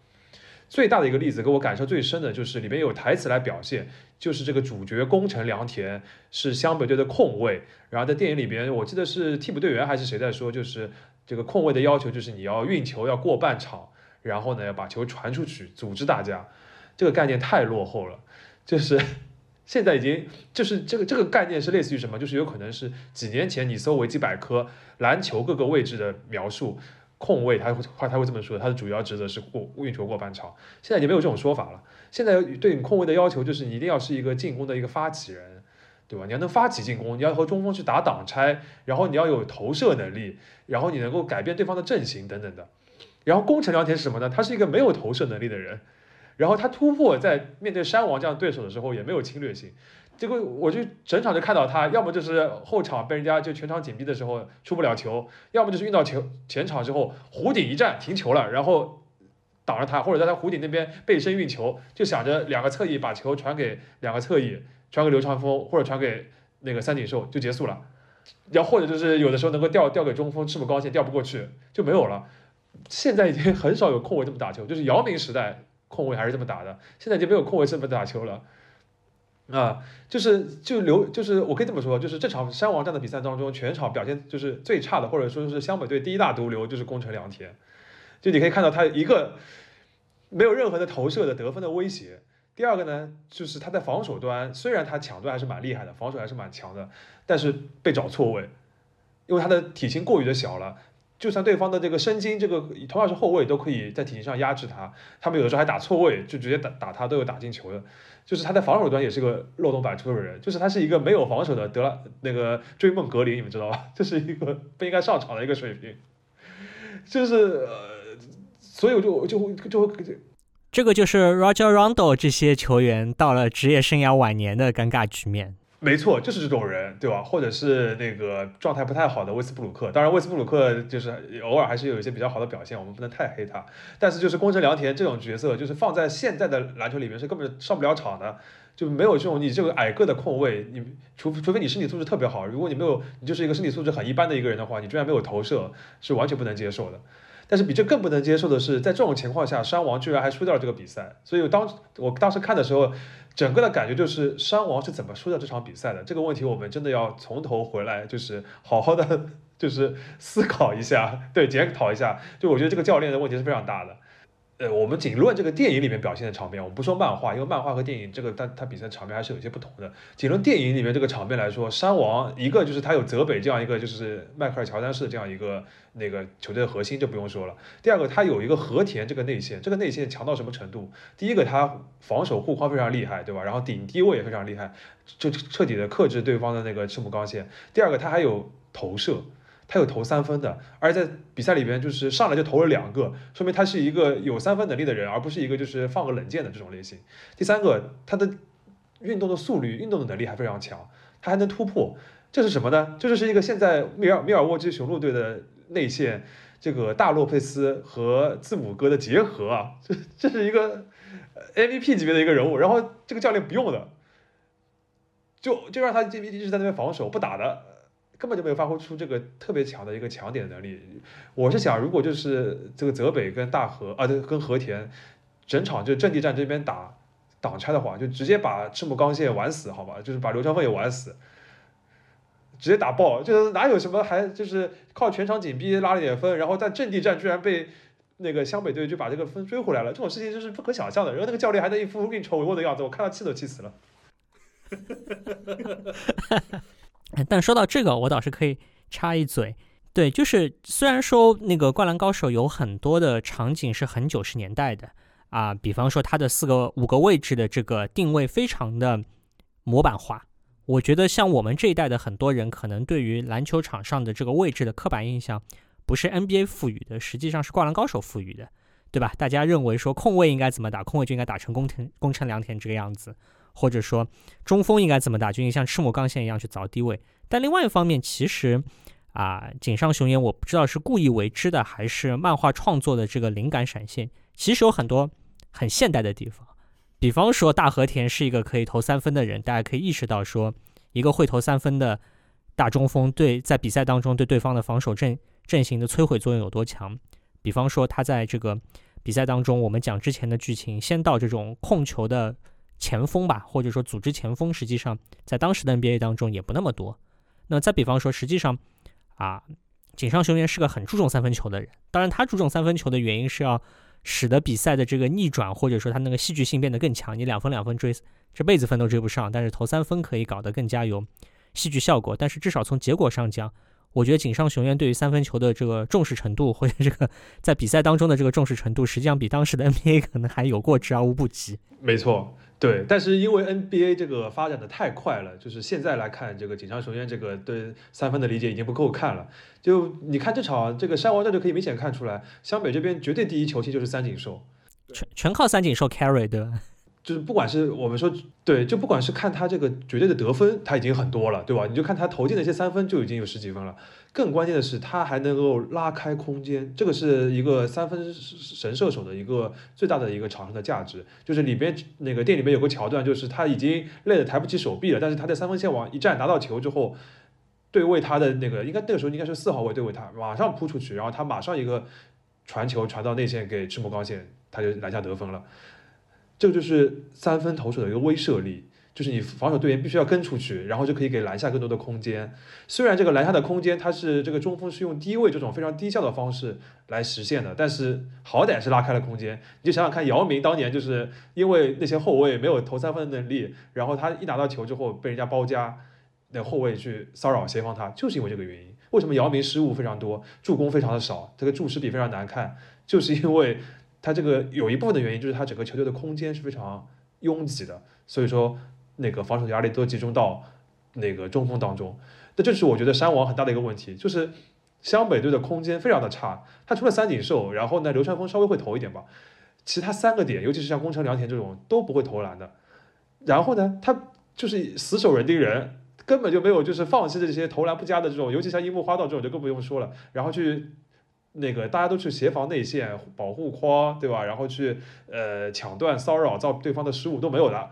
最大的一个例子，给我感受最深的就是里面有台词来表现，就是这个主角宫城良田是湘北队的控卫，然后在电影里边，我记得是替补队员还是谁在说，就是这个控卫的要求就是你要运球要过半场，然后呢要把球传出去，组织大家，这个概念太落后了，就是现在已经就是这个这个概念是类似于什么，就是有可能是几年前你搜维基百科篮球各个位置的描述。控卫他会他会这么说，他的主要职责是过运球过半场。现在已经没有这种说法了。现在对你控卫的要求就是你一定要是一个进攻的一个发起人，对吧？你要能发起进攻，你要和中锋去打挡拆，然后你要有投射能力，然后你能够改变对方的阵型等等的。然后攻城良田是什么呢？他是一个没有投射能力的人，然后他突破在面对山王这样对手的时候也没有侵略性。结果我就整场就看到他，要么就是后场被人家就全场紧逼的时候出不了球，要么就是运到球前场之后弧顶一站停球了，然后挡着他，或者在他弧顶那边背身运球，就想着两个侧翼把球传给两个侧翼，传给流川枫或者传给那个三井寿就结束了，然后或者就是有的时候能够调调给中锋，赤木刚宪调不过去就没有了。现在已经很少有控卫这么打球，就是姚明时代控卫还是这么打的，现在就没有控卫这么打球了。啊，就是就留，就是我可以这么说，就是这场山王战的比赛当中，全场表现就是最差的，或者说是湘北队第一大毒瘤，就是宫城良田。就你可以看到他一个没有任何的投射的得分的威胁。第二个呢，就是他在防守端，虽然他抢断还是蛮厉害的，防守还是蛮强的，但是被找错位，因为他的体型过于的小了。就算对方的这个身经，这个同样是后卫，都可以在体型上压制他。他们有的时候还打错位，就直接打打他，都有打进球的。就是他在防守端也是个漏洞百出的人，就是他是一个没有防守的德拉那个追梦格林，你们知道吧？这是一个不应该上场的一个水平。就是呃，所以我就就就这个就是 Roger Rondo 这些球员到了职业生涯晚年的尴尬局面。没错，就是这种人，对吧？或者是那个状态不太好的威斯布鲁克，当然威斯布鲁克就是偶尔还是有一些比较好的表现，我们不能太黑他。但是就是宫城良田这种角色，就是放在现在的篮球里面是根本上不了场的，就没有这种你这个矮个的控卫，你除除非你身体素质特别好，如果你没有，你就是一个身体素质很一般的一个人的话，你居然没有投射，是完全不能接受的。但是比这更不能接受的是，在这种情况下，山王居然还输掉了这个比赛。所以当我当时看的时候。整个的感觉就是山王是怎么输掉这场比赛的？这个问题我们真的要从头回来，就是好好的，就是思考一下，对，检讨一下。就我觉得这个教练的问题是非常大的。呃，我们仅论这个电影里面表现的场面，我们不说漫画，因为漫画和电影这个它它比赛场面还是有些不同的。仅论电影里面这个场面来说，山王一个就是他有泽北这样一个就是迈克尔乔丹式的这样一个那个球队的核心就不用说了。第二个，他有一个和田这个内线，这个内线强到什么程度？第一个，他防守护框非常厉害，对吧？然后顶低位也非常厉害，就彻底的克制对方的那个赤木刚宪。第二个，他还有投射。他有投三分的，而在比赛里边就是上来就投了两个，说明他是一个有三分能力的人，而不是一个就是放个冷箭的这种类型。第三个，他的运动的速率、运动的能力还非常强，他还能突破，这是什么呢？这就是一个现在米尔米尔沃基雄鹿队的内线，这个大洛佩斯和字母哥的结合啊，这这是一个 MVP 级别的一个人物，然后这个教练不用的，就就让他一直在那边防守不打的。根本就没有发挥出这个特别强的一个强点的能力。我是想，如果就是这个泽北跟大和啊，对，跟和田整场就阵地战这边打挡拆的话，就直接把赤木刚宪玩死，好吧？就是把流川枫也玩死。直接打爆，就是哪有什么还就是靠全场紧逼拉了点分，然后在阵地战居然被那个湘北队就把这个分追回来了，这种事情就是不可想象的。然后那个教练还在一副运筹帷幄的样子，我看到气都气死了。但说到这个，我倒是可以插一嘴，对，就是虽然说那个《灌篮高手》有很多的场景是很九十年代的啊，比方说它的四个五个位置的这个定位非常的模板化。我觉得像我们这一代的很多人，可能对于篮球场上的这个位置的刻板印象，不是 NBA 赋予的，实际上是灌篮高手赋予的，对吧？大家认为说控卫应该怎么打，控卫就应该打成宫田宫城良田这个样子，或者说中锋应该怎么打，就应像赤木刚宪一样去凿低位。但另外一方面，其实啊，井上雄彦我不知道是故意为之的，还是漫画创作的这个灵感闪现，其实有很多很现代的地方。比方说，大和田是一个可以投三分的人，大家可以意识到说，一个会投三分的大中锋对在比赛当中对对方的防守阵阵型的摧毁作用有多强。比方说，他在这个比赛当中，我们讲之前的剧情，先到这种控球的前锋吧，或者说组织前锋，实际上在当时的 NBA 当中也不那么多。那再比方说，实际上啊，井上雄彦是个很注重三分球的人，当然他注重三分球的原因是要。使得比赛的这个逆转，或者说他那个戏剧性变得更强。你两分两分追，这辈子分都追不上，但是投三分可以搞得更加有戏剧效果。但是至少从结果上讲，我觉得井上雄彦对于三分球的这个重视程度，或者这个在比赛当中的这个重视程度，实际上比当时的 NBA 可能还有过之而无不及。没错。对，但是因为 NBA 这个发展的太快了，就是现在来看，这个井上雄彦这个对三分的理解已经不够看了。就你看这场这个山王战就可以明显看出来，湘北这边绝对第一球星就是三井寿，全全靠三井寿 carry 对吧？就是不管是我们说对，就不管是看他这个绝对的得分，他已经很多了，对吧？你就看他投进的一些三分就已经有十几分了。更关键的是，他还能够拉开空间，这个是一个三分神射手的一个最大的一个场上的价值。就是里边那个店里面有个桥段，就是他已经累得抬不起手臂了，但是他在三分线往一站，拿到球之后，对位他的那个应该那个时候应该是四号位对位他，马上扑出去，然后他马上一个传球传到内线给赤木刚宪，他就篮下得分了。这就是三分投手的一个威慑力。就是你防守队员必须要跟出去，然后就可以给篮下更多的空间。虽然这个篮下的空间，它是这个中锋是用低位这种非常低效的方式来实现的，但是好歹是拉开了空间。你就想想看，姚明当年就是因为那些后卫没有投三分的能力，然后他一拿到球之后被人家包夹，那后卫去骚扰协防他，就是因为这个原因。为什么姚明失误非常多，助攻非常的少，这个注视比非常难看，就是因为他这个有一部分的原因就是他整个球队的空间是非常拥挤的，所以说。那个防守压力都集中到那个中锋当中，那这是我觉得山王很大的一个问题，就是湘北队的空间非常的差。他除了三井寿，然后呢流川枫稍微会投一点吧，其他三个点，尤其是像宫城良田这种都不会投篮的。然后呢，他就是死守人盯人，根本就没有就是放弃这些投篮不佳的这种，尤其像樱木花道这种就更不用说了。然后去那个大家都去协防内线，保护框，对吧？然后去呃抢断骚扰造对方的失误都没有的。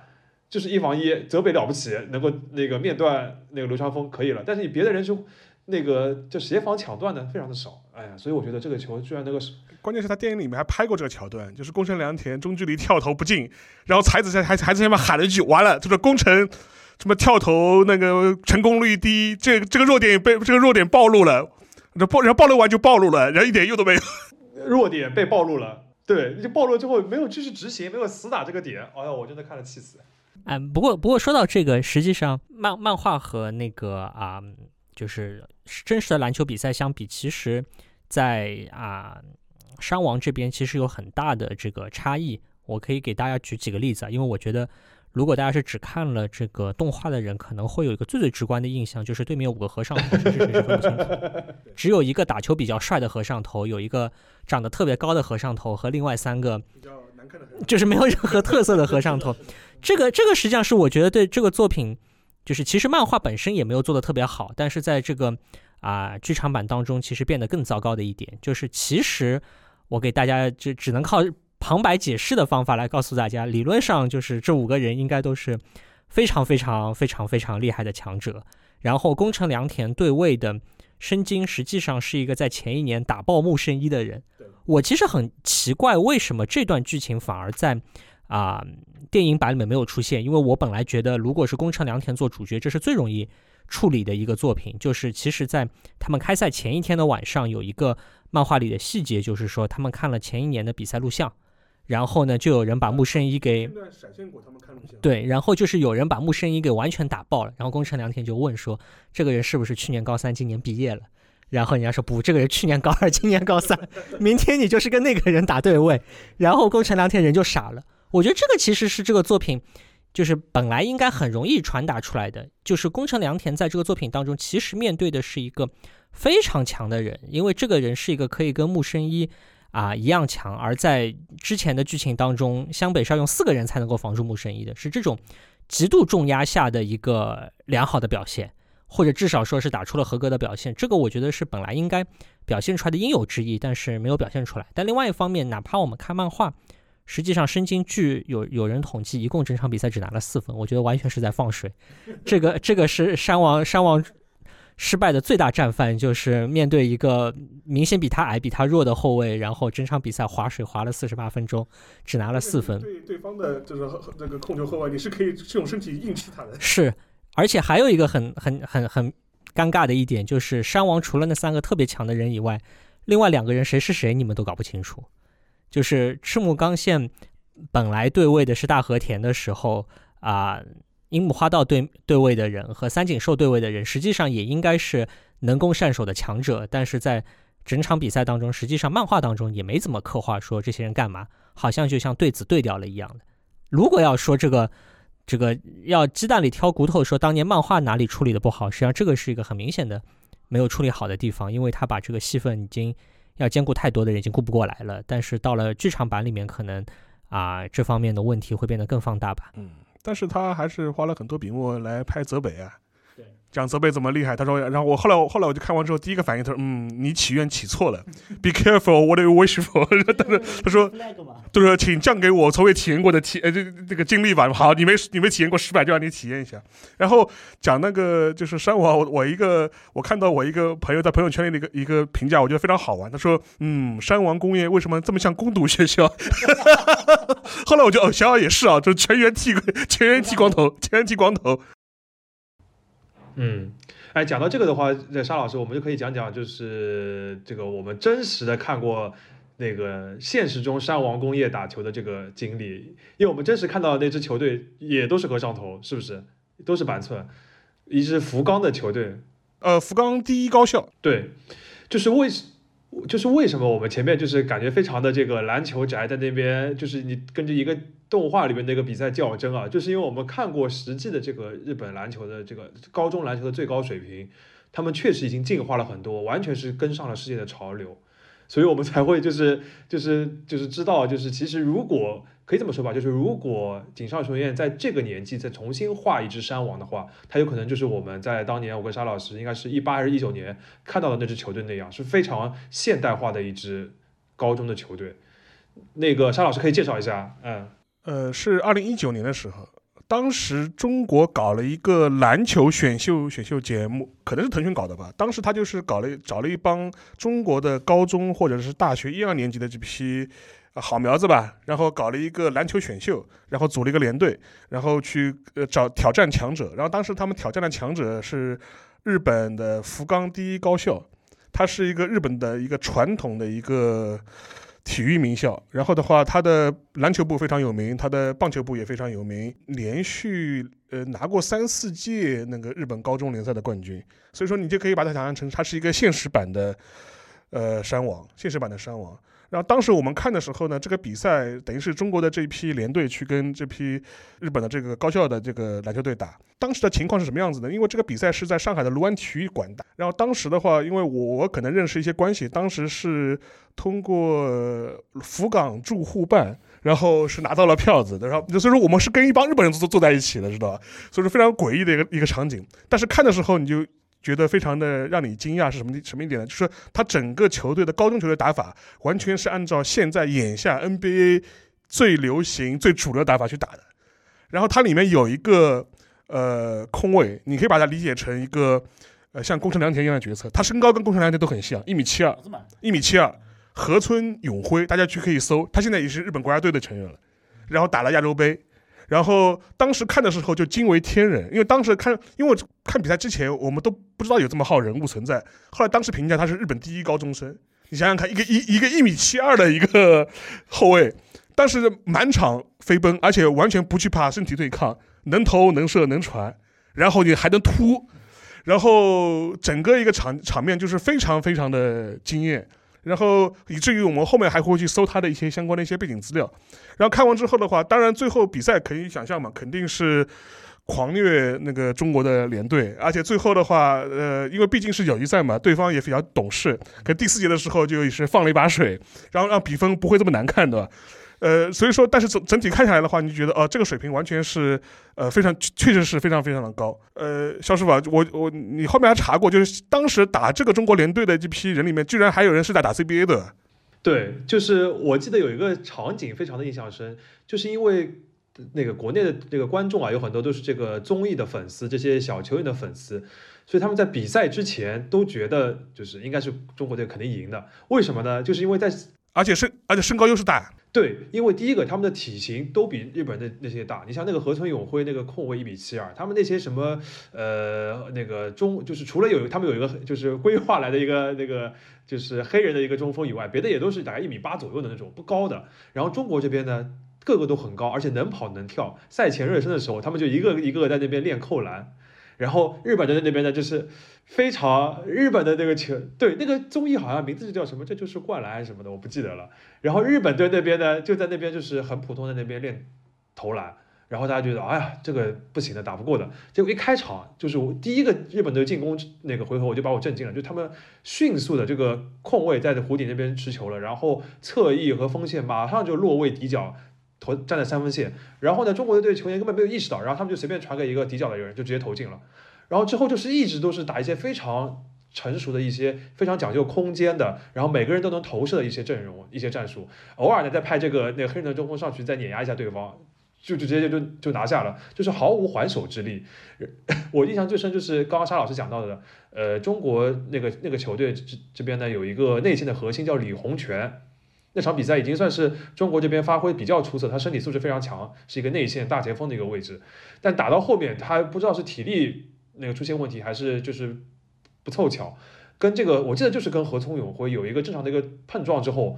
就是一防一，泽北了不起，能够那个面断那个流川枫可以了，但是你别的人就那个就协防抢断的非常的少，哎呀，所以我觉得这个球居然那个是，关键是他电影里面还拍过这个桥段，就是宫城良田中距离跳投不进，然后才子在还还在下面喊了一句完了，就是宫城什么跳投那个成功率低，这这个弱点被这个弱点暴露了，这暴然后暴露完就暴露了，然后一点用都没有，弱点被暴露了，对，就暴露之后没有继续执行，没有死打这个点，哎呀，我真的看了气死。嗯，不过不过说到这个，实际上漫漫画和那个啊，就是真实的篮球比赛相比，其实，在啊伤亡这边其实有很大的这个差异。我可以给大家举几个例子啊，因为我觉得如果大家是只看了这个动画的人，可能会有一个最最直观的印象，就是对面五个和尚头是谁是分不清楚，只有一个打球比较帅的和尚头，有一个长得特别高的和尚头和另外三个比较难看的，就是没有任何特色的和尚头。这个这个实际上是我觉得对这个作品，就是其实漫画本身也没有做的特别好，但是在这个啊剧场版当中，其实变得更糟糕的一点，就是其实我给大家就只能靠旁白解释的方法来告诉大家，理论上就是这五个人应该都是非常非常非常非常厉害的强者，然后宫城良田对位的申京实际上是一个在前一年打爆木圣一的人。我其实很奇怪，为什么这段剧情反而在啊、电影版里面没有出现？因为我本来觉得，如果是宫城良田做主角，这是最容易处理的一个作品。就是其实，在他们开赛前一天的晚上，有一个漫画里的细节，就是说他们看了前一年的比赛录像，然后呢，就有人把木圣一给闪现过他们看录像，对，然后就是有人把木圣一给完全打爆了，然后宫城良田就问说，这个人是不是去年高三，今年毕业了？然后人家说不，这个人去年高二，今年高三，明天你就是跟那个人打对位。然后宫城良田人就傻了。我觉得这个其实是这个作品，就是本来应该很容易传达出来的，就是宫城良田在这个作品当中，其实面对的是一个非常强的人，因为这个人是一个可以跟木生一啊一样强，而在之前的剧情当中，湘北是要用四个人才能够防住木生一的，是这种极度重压下的一个良好的表现。或者至少说是打出了合格的表现，这个我觉得是本来应该表现出来的应有之义，但是没有表现出来。但另外一方面，哪怕我们看漫画，实际上申京据有有人统计，一共整场比赛只拿了四分，我觉得完全是在放水。这个这个是山王山王失败的最大战犯，就是面对一个明显比他矮、比他弱的后卫，然后整场比赛划水划了四十八分钟，只拿了四分。对对方的就是这个控球后卫，你是可以是用身体硬吃他的。是，而且还有一个很很很很尴尬的一点，就是山王除了那三个特别强的人以外，另外两个人谁是谁，你们都搞不清楚。就是赤木刚宪本来对位的是大和田的时候啊、樱木花道对对位的人和三井寿对位的人，实际上也应该是能攻善守的强者，但是在整场比赛当中，实际上漫画当中也没怎么刻画说这些人干嘛，好像就像对子对掉了一样的。如果要说这个这个要鸡蛋里挑骨头，说当年漫画哪里处理的不好，实际上这个是一个很明显的没有处理好的地方，因为他把这个戏份已经要兼顾太多的人已经顾不过来了。但是到了剧场版里面，可能啊、这方面的问题会变得更放大吧。嗯，但是他还是花了很多笔墨来拍泽北啊。讲责备怎么厉害，他说，然后我后来我后来我就看完之后，第一个反应他说，嗯，你祈愿起错了，Be careful what you wish for。但是他说，就是请降给我从未体验过的体呃这这个经历吧。好，你没你没体验过失败，就让你体验一下。然后讲那个就是山王，我我一个我看到我一个朋友在朋友圈里的一个一个评价，我觉得非常好玩。他说，嗯，山王工业为什么这么像攻读学校？后来我就哦，想想也是啊，就是全员剃全员剃光头，全员剃光头。嗯，哎，讲到这个的话，那沙老师，我们就可以讲讲，就是这个我们真实的看过那个现实中山王工业打球的这个经历，因为我们真实看到的那支球队也都是和尚头，是不是？都是板寸，一支福冈的球队，呃，福冈第一高校，对，就是为就是为什么我们前面就是感觉非常的这个篮球宅在那边，就是你跟着一个动画里面那个比赛较真啊，就是因为我们看过实际的这个日本篮球的这个高中篮球的最高水平，他们确实已经进化了很多，完全是跟上了世界的潮流，所以我们才会就是就是就是知道，就是其实如果可以这么说吧，就是如果井上雄彦在这个年纪再重新画一支山王的话，他有可能就是我们在当年我跟沙老师应该是一八还是一九年看到的那支球队那样，是非常现代化的一支高中的球队。那个沙老师可以介绍一下，嗯，呃，是二零一九年的时候，当时中国搞了一个篮球选秀选秀节目，可能是腾讯搞的吧。当时他就是搞了找了一帮中国的高中或者是大学一二年级的这批。好苗子吧，然后搞了一个篮球选秀，然后组了一个联队，然后去呃找挑战强者。然后当时他们挑战的强者是日本的福冈第一高校，它是一个日本的一个传统的一个体育名校。然后的话，他的篮球部非常有名，他的棒球部也非常有名，连续呃拿过三四届那个日本高中联赛的冠军。所以说，你就可以把它想象成它是一个现实版的呃山王，现实版的山王。然后当时我们看的时候呢，这个比赛等于是中国的这一批联队去跟这批日本的这个高校的这个篮球队打。当时的情况是什么样子呢？因为这个比赛是在上海的卢湾体育馆打。然后当时的话，因为我我可能认识一些关系，当时是通过福冈驻沪办，然后是拿到了票子的。然后所以说我们是跟一帮日本人坐坐在一起的，知道吧？所以说非常诡异的一个一个场景。但是看的时候你就。觉得非常的让你惊讶是什么什么一点呢？就是他整个球队的高中球队打法完全是按照现在眼下 NBA 最流行、最主流打法去打的。然后它里面有一个呃空位，你可以把它理解成一个呃像宫城良田一样的角色，他身高跟宫城良田都很像，一米七二，一米七二。河村永辉，大家去可以搜，他现在也是日本国家队的成员了，然后打了亚洲杯，然后当时看的时候就惊为天人，因为当时看，因为看比赛之前我们都不知道有这么号人物存在，后来当时评价他是日本第一高中生，你想想看，一个一一个一米七二的一个后卫，当时满场飞奔，而且完全不惧怕身体对抗，能投能射能传，然后你还能突，然后整个一个场场面就是非常非常的惊艳。然后以至于我们后面还会去搜他的一些相关的一些背景资料，然后看完之后的话，当然最后比赛可以想象嘛，肯定是狂虐那个中国的联队，而且最后的话，呃，因为毕竟是友谊赛嘛，对方也比较懂事，可第四节的时候就也是放了一把水，然后让比分不会这么难看对吧。呃，所以说，但是整整体看下来的话，你觉得哦，这个水平完全是，呃，非常确实是非常非常的高。呃，肖师傅，我我你后面还查过，就是当时打这个中国联队的这批人里面，居然还有人是在打 CBA 的。对，就是我记得有一个场景非常的印象深，就是因为那个国内的这个观众啊，有很多都是这个综艺的粉丝，这些小球员的粉丝，所以他们在比赛之前都觉得就是应该是中国队肯定赢的。为什么呢？就是因为在而且身而且身高优势大。对，因为第一个，他们的体型都比日本的那些大。你像那个河村永辉那个控卫一米七二，他们那些什么呃那个中，就是除了有他们有一个就是规划来的一个那个就是黑人的一个中锋以外，别的也都是大概一米八左右的那种不高的。然后中国这边呢，个个都很高，而且能跑能跳。赛前热身的时候，他们就一个一个在那边练扣篮。然后日本的那边呢，就是非常日本的那个球，对那个综艺好像名字就叫什么，这就是灌篮还是什么的，我不记得了。然后日本队那边呢，就在那边就是很普通的那边练投篮，然后大家觉得哎呀这个不行的，打不过的。结果一开场就是我第一个日本队进攻那个回合，我就把我震惊了，就他们迅速的这个控卫在湖底那边持球了，然后侧翼和锋线马上就落位底角。投站在三分线，然后呢，中国队球员根本没有意识到，然后他们就随便传给一个底角的一个人，就直接投进了。然后之后就是一直都是打一些非常成熟的一些非常讲究空间的，然后每个人都能投射的一些阵容、一些战术。偶尔呢，再派这个那个黑人的中锋上去再碾压一下对方，就就直接就就就拿下了，就是毫无还手之力。我印象最深就是刚刚沙老师讲到的，呃，中国那个那个球队这这边呢有一个内线的核心叫李洪权。那场比赛已经算是中国这边发挥比较出色，他身体素质非常强，是一个内线大前锋的一个位置。但打到后面，他不知道是体力那个出现问题，还是就是不凑巧，跟这个我记得就是跟何聪永会有一个正常的一个碰撞之后。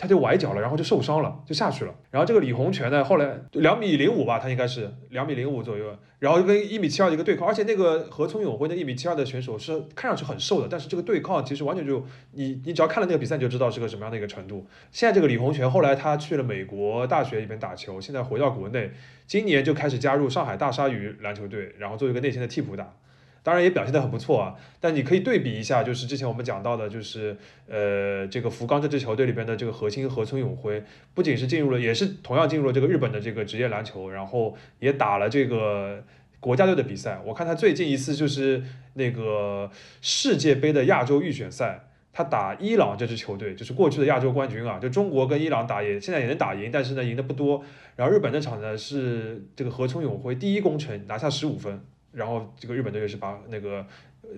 他就崴脚了，然后就受伤了，就下去了。然后这个李洪权呢，后来两米零五吧，他应该是两米零五左右，然后跟一米七二的一个对抗，而且那个何聪永辉那一米七二的选手是看上去很瘦的，但是这个对抗其实完全就你你只要看了那个比赛你就知道是个什么样的一个程度。现在这个李洪权后来他去了美国大学里面打球，现在回到国内，今年就开始加入上海大鲨鱼篮球队，然后做一个内线的替补打。当然也表现得很不错啊，但你可以对比一下，就是之前我们讲到的，就是呃这个福冈这支球队里边的这个核心河村永辉，不仅是进入了，也是同样进入了这个日本的这个职业篮球，然后也打了这个国家队的比赛。我看他最近一次就是那个世界杯的亚洲预选赛，他打伊朗这支球队，就是过去的亚洲冠军啊，就中国跟伊朗打也现在也能打赢，但是呢赢的不多。然后日本那场呢是这个河村永辉第一功臣拿下十五分。然后这个日本队是把那个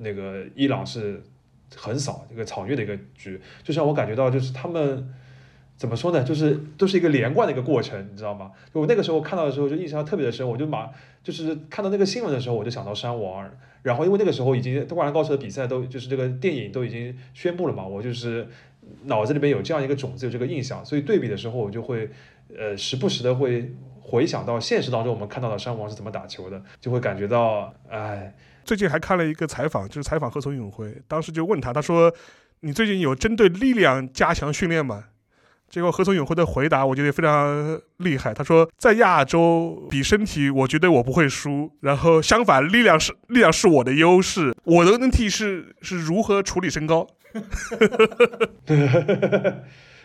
那个伊朗是横扫这个草虐的一个局，就让我感觉到就是他们怎么说呢，就是都是一个连贯的一个过程，你知道吗？就我那个时候看到的时候就印象特别的深，我就马就是看到那个新闻的时候我就想到山王，然后因为那个时候已经灌篮高手的比赛都就是这个电影都已经宣布了嘛，我就是脑子里边有这样一个种子有这个印象，所以对比的时候我就会呃时不时的会。回想到现实当中我们看到的山王是怎么打球的，就会感觉到，哎，最近还看了一个采访，就是采访何松永辉，当时就问他，他说，你最近有针对力量加强训练吗？结果何松永辉的回答我觉得非常厉害，他说，在亚洲比身体，我觉得我不会输，然后相反，力量是力量是我的优势，我的问题是是如何处理身高。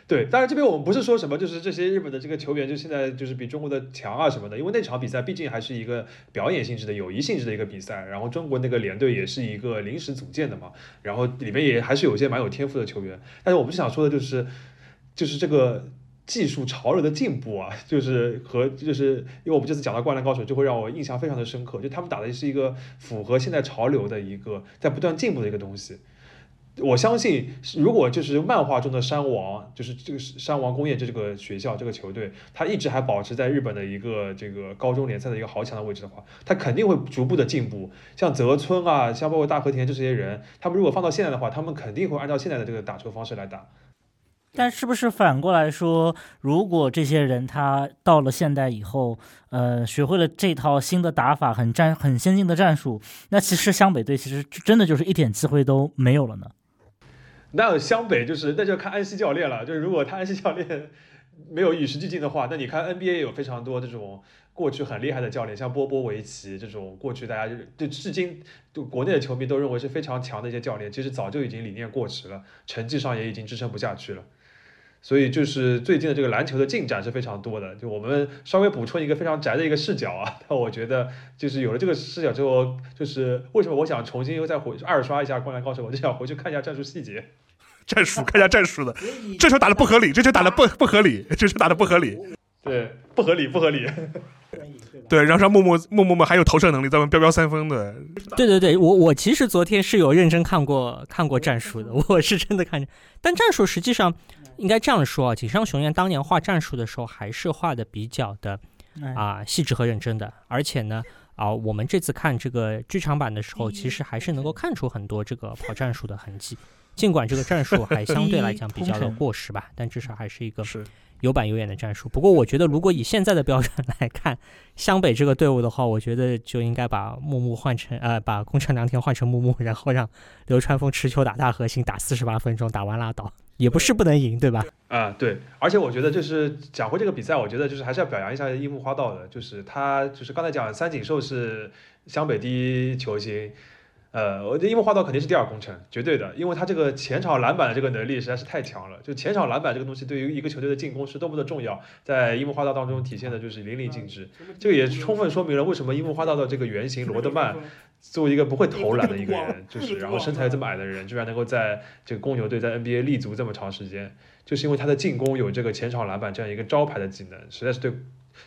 对，当然这边我们不是说什么，就是这些日本的这个球员就现在就是比中国的强啊什么的，因为那场比赛毕竟还是一个表演性质的、友谊性质的一个比赛，然后中国那个联队也是一个临时组建的嘛，然后里面也还是有一些蛮有天赋的球员，但是我们想说的就是，就是这个技术潮流的进步啊，就是和就是因为我们这次讲到《灌篮高手》，就会让我印象非常的深刻，就他们打的是一个符合现在潮流的一个在不断进步的一个东西。我相信，如果就是漫画中的山王，就是这个山王工业这个学校这个球队，他一直还保持在日本的一个这个高中联赛的一个豪强的位置的话，他肯定会逐步的进步。像泽村啊，像包括大和田这些人，他们如果放到现在的话，他们肯定会按照现在的这个打球方式来打。但是不是反过来说，如果这些人他到了现代以后，呃，学会了这套新的打法，很战很先进的战术，那其实湘北队其实真的就是一点机会都没有了呢？那湘北就是那就看安西教练了。就是如果他安西教练没有与时俱进的话，那你看 NBA 有非常多这种过去很厉害的教练，像波波维奇这种过去大家就就至今就国内的球迷都认为是非常强的一些教练，其实早就已经理念过时了，成绩上也已经支撑不下去了。所以就是最近的这个篮球的进展是非常多的，就我们稍微补充一个非常宅的一个视角啊，那我觉得就是有了这个视角之后，就是为什么我想重新又再回二刷一下《灌篮高手》，我就想回去看一下战术细节，战术看一下战术的，这球打的不合理，这球打的不不合理，这球打的不合理，对，不合理，不合理。对，然后让默默默默默还有投射能力，在外飙飙三分的。对对对，我我其实昨天是有认真看过看过战术的，我是真的看，但战术实际上。应该这样说啊，井上雄彦当年画战术的时候，还是画的比较的啊细致和认真的。而且呢，啊，我们这次看这个剧场版的时候，其实还是能够看出很多这个跑战术的痕迹。尽管这个战术还相对来讲比较的过时吧，但至少还是一个有板有眼的战术。不过，我觉得如果以现在的标准来看，湘北这个队伍的话，我觉得就应该把木木换成呃，把宫城良田换成木木，然后让流川枫持球打大核心，打四十八分钟，打完拉倒。也不是不能赢，对吧？啊，对，而且我觉得就是讲回这个比赛，我觉得就是还是要表扬一下樱木花道的，就是他就是刚才讲三井寿是湘北第一球星，呃，我觉得樱木花道肯定是第二功臣，绝对的，因为他这个前场篮板的这个能力实在是太强了，就前场篮板这个东西对于一个球队的进攻是多么的重要，在樱木花道当中体现的就是淋漓尽致，这个也充分说明了为什么樱木花道的这个原型罗德曼。作为一个不会投篮的一个人，就是然后身材这么矮的人，居然能够在这个公牛队在 NBA 立足这么长时间，就是因为他的进攻有这个前场篮板这样一个招牌的技能，实在是对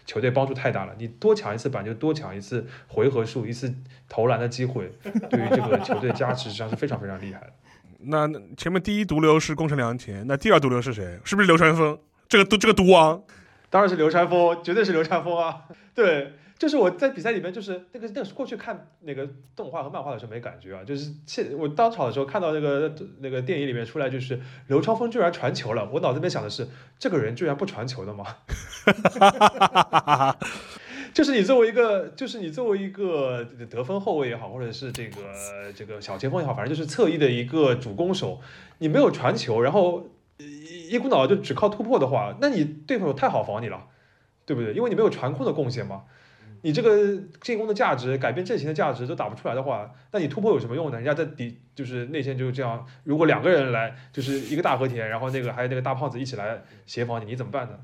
球队帮助太大了。你多抢一次板就多抢一次回合数，一次投篮的机会，对于这个球队加持实际上是非常非常厉害的。那前面第一毒瘤是工程良田，那第二毒瘤是谁？是不是流川枫？这个毒这个毒王，当然是流川枫，绝对是流川枫啊！对。就是我在比赛里面，就是那个那个过去看那个动画和漫画的时候没感觉啊，就是现我当场的时候看到那个那个电影里面出来，就是流川枫居然传球了，我脑子里面想的是，这个人居然不传球的吗？就是你作为一个，就是你作为一个得分后卫也好，或者是这个这个小前锋也好，反正就是侧翼的一个主攻手，你没有传球，然后一股脑就只靠突破的话，那你对手太好防你了，对不对？因为你没有传控的贡献嘛。你这个进攻的价值、改变阵型的价值都打不出来的话，那你突破有什么用呢？人家在底就是内线就是这样，如果两个人来，就是一个大和田，然后那个还有那个大胖子一起来协防你，你怎么办呢？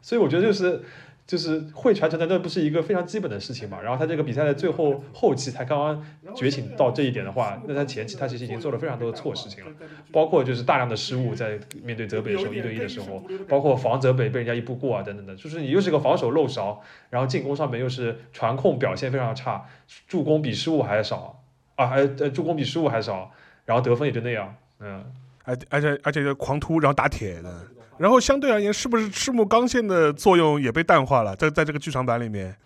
所以我觉得就是。就是会传承的，那不是一个非常基本的事情嘛？然后他这个比赛的最后后期才刚刚觉醒到这一点的话，那他前期他其实已经做了非常多的错事情了，包括就是大量的失误，在面对泽北的时候一对一的时候，包括防泽北被人家一步过啊等等的，就是你又是个防守漏勺，然后进攻上面又是传控表现非常差，助攻比失误还少啊，还呃助攻比失误还少，然后得分也就那样，嗯，而而且而且狂突然后打铁的。然后相对而言，是不是赤木刚宪的作用也被淡化了？在在这个剧场版里面，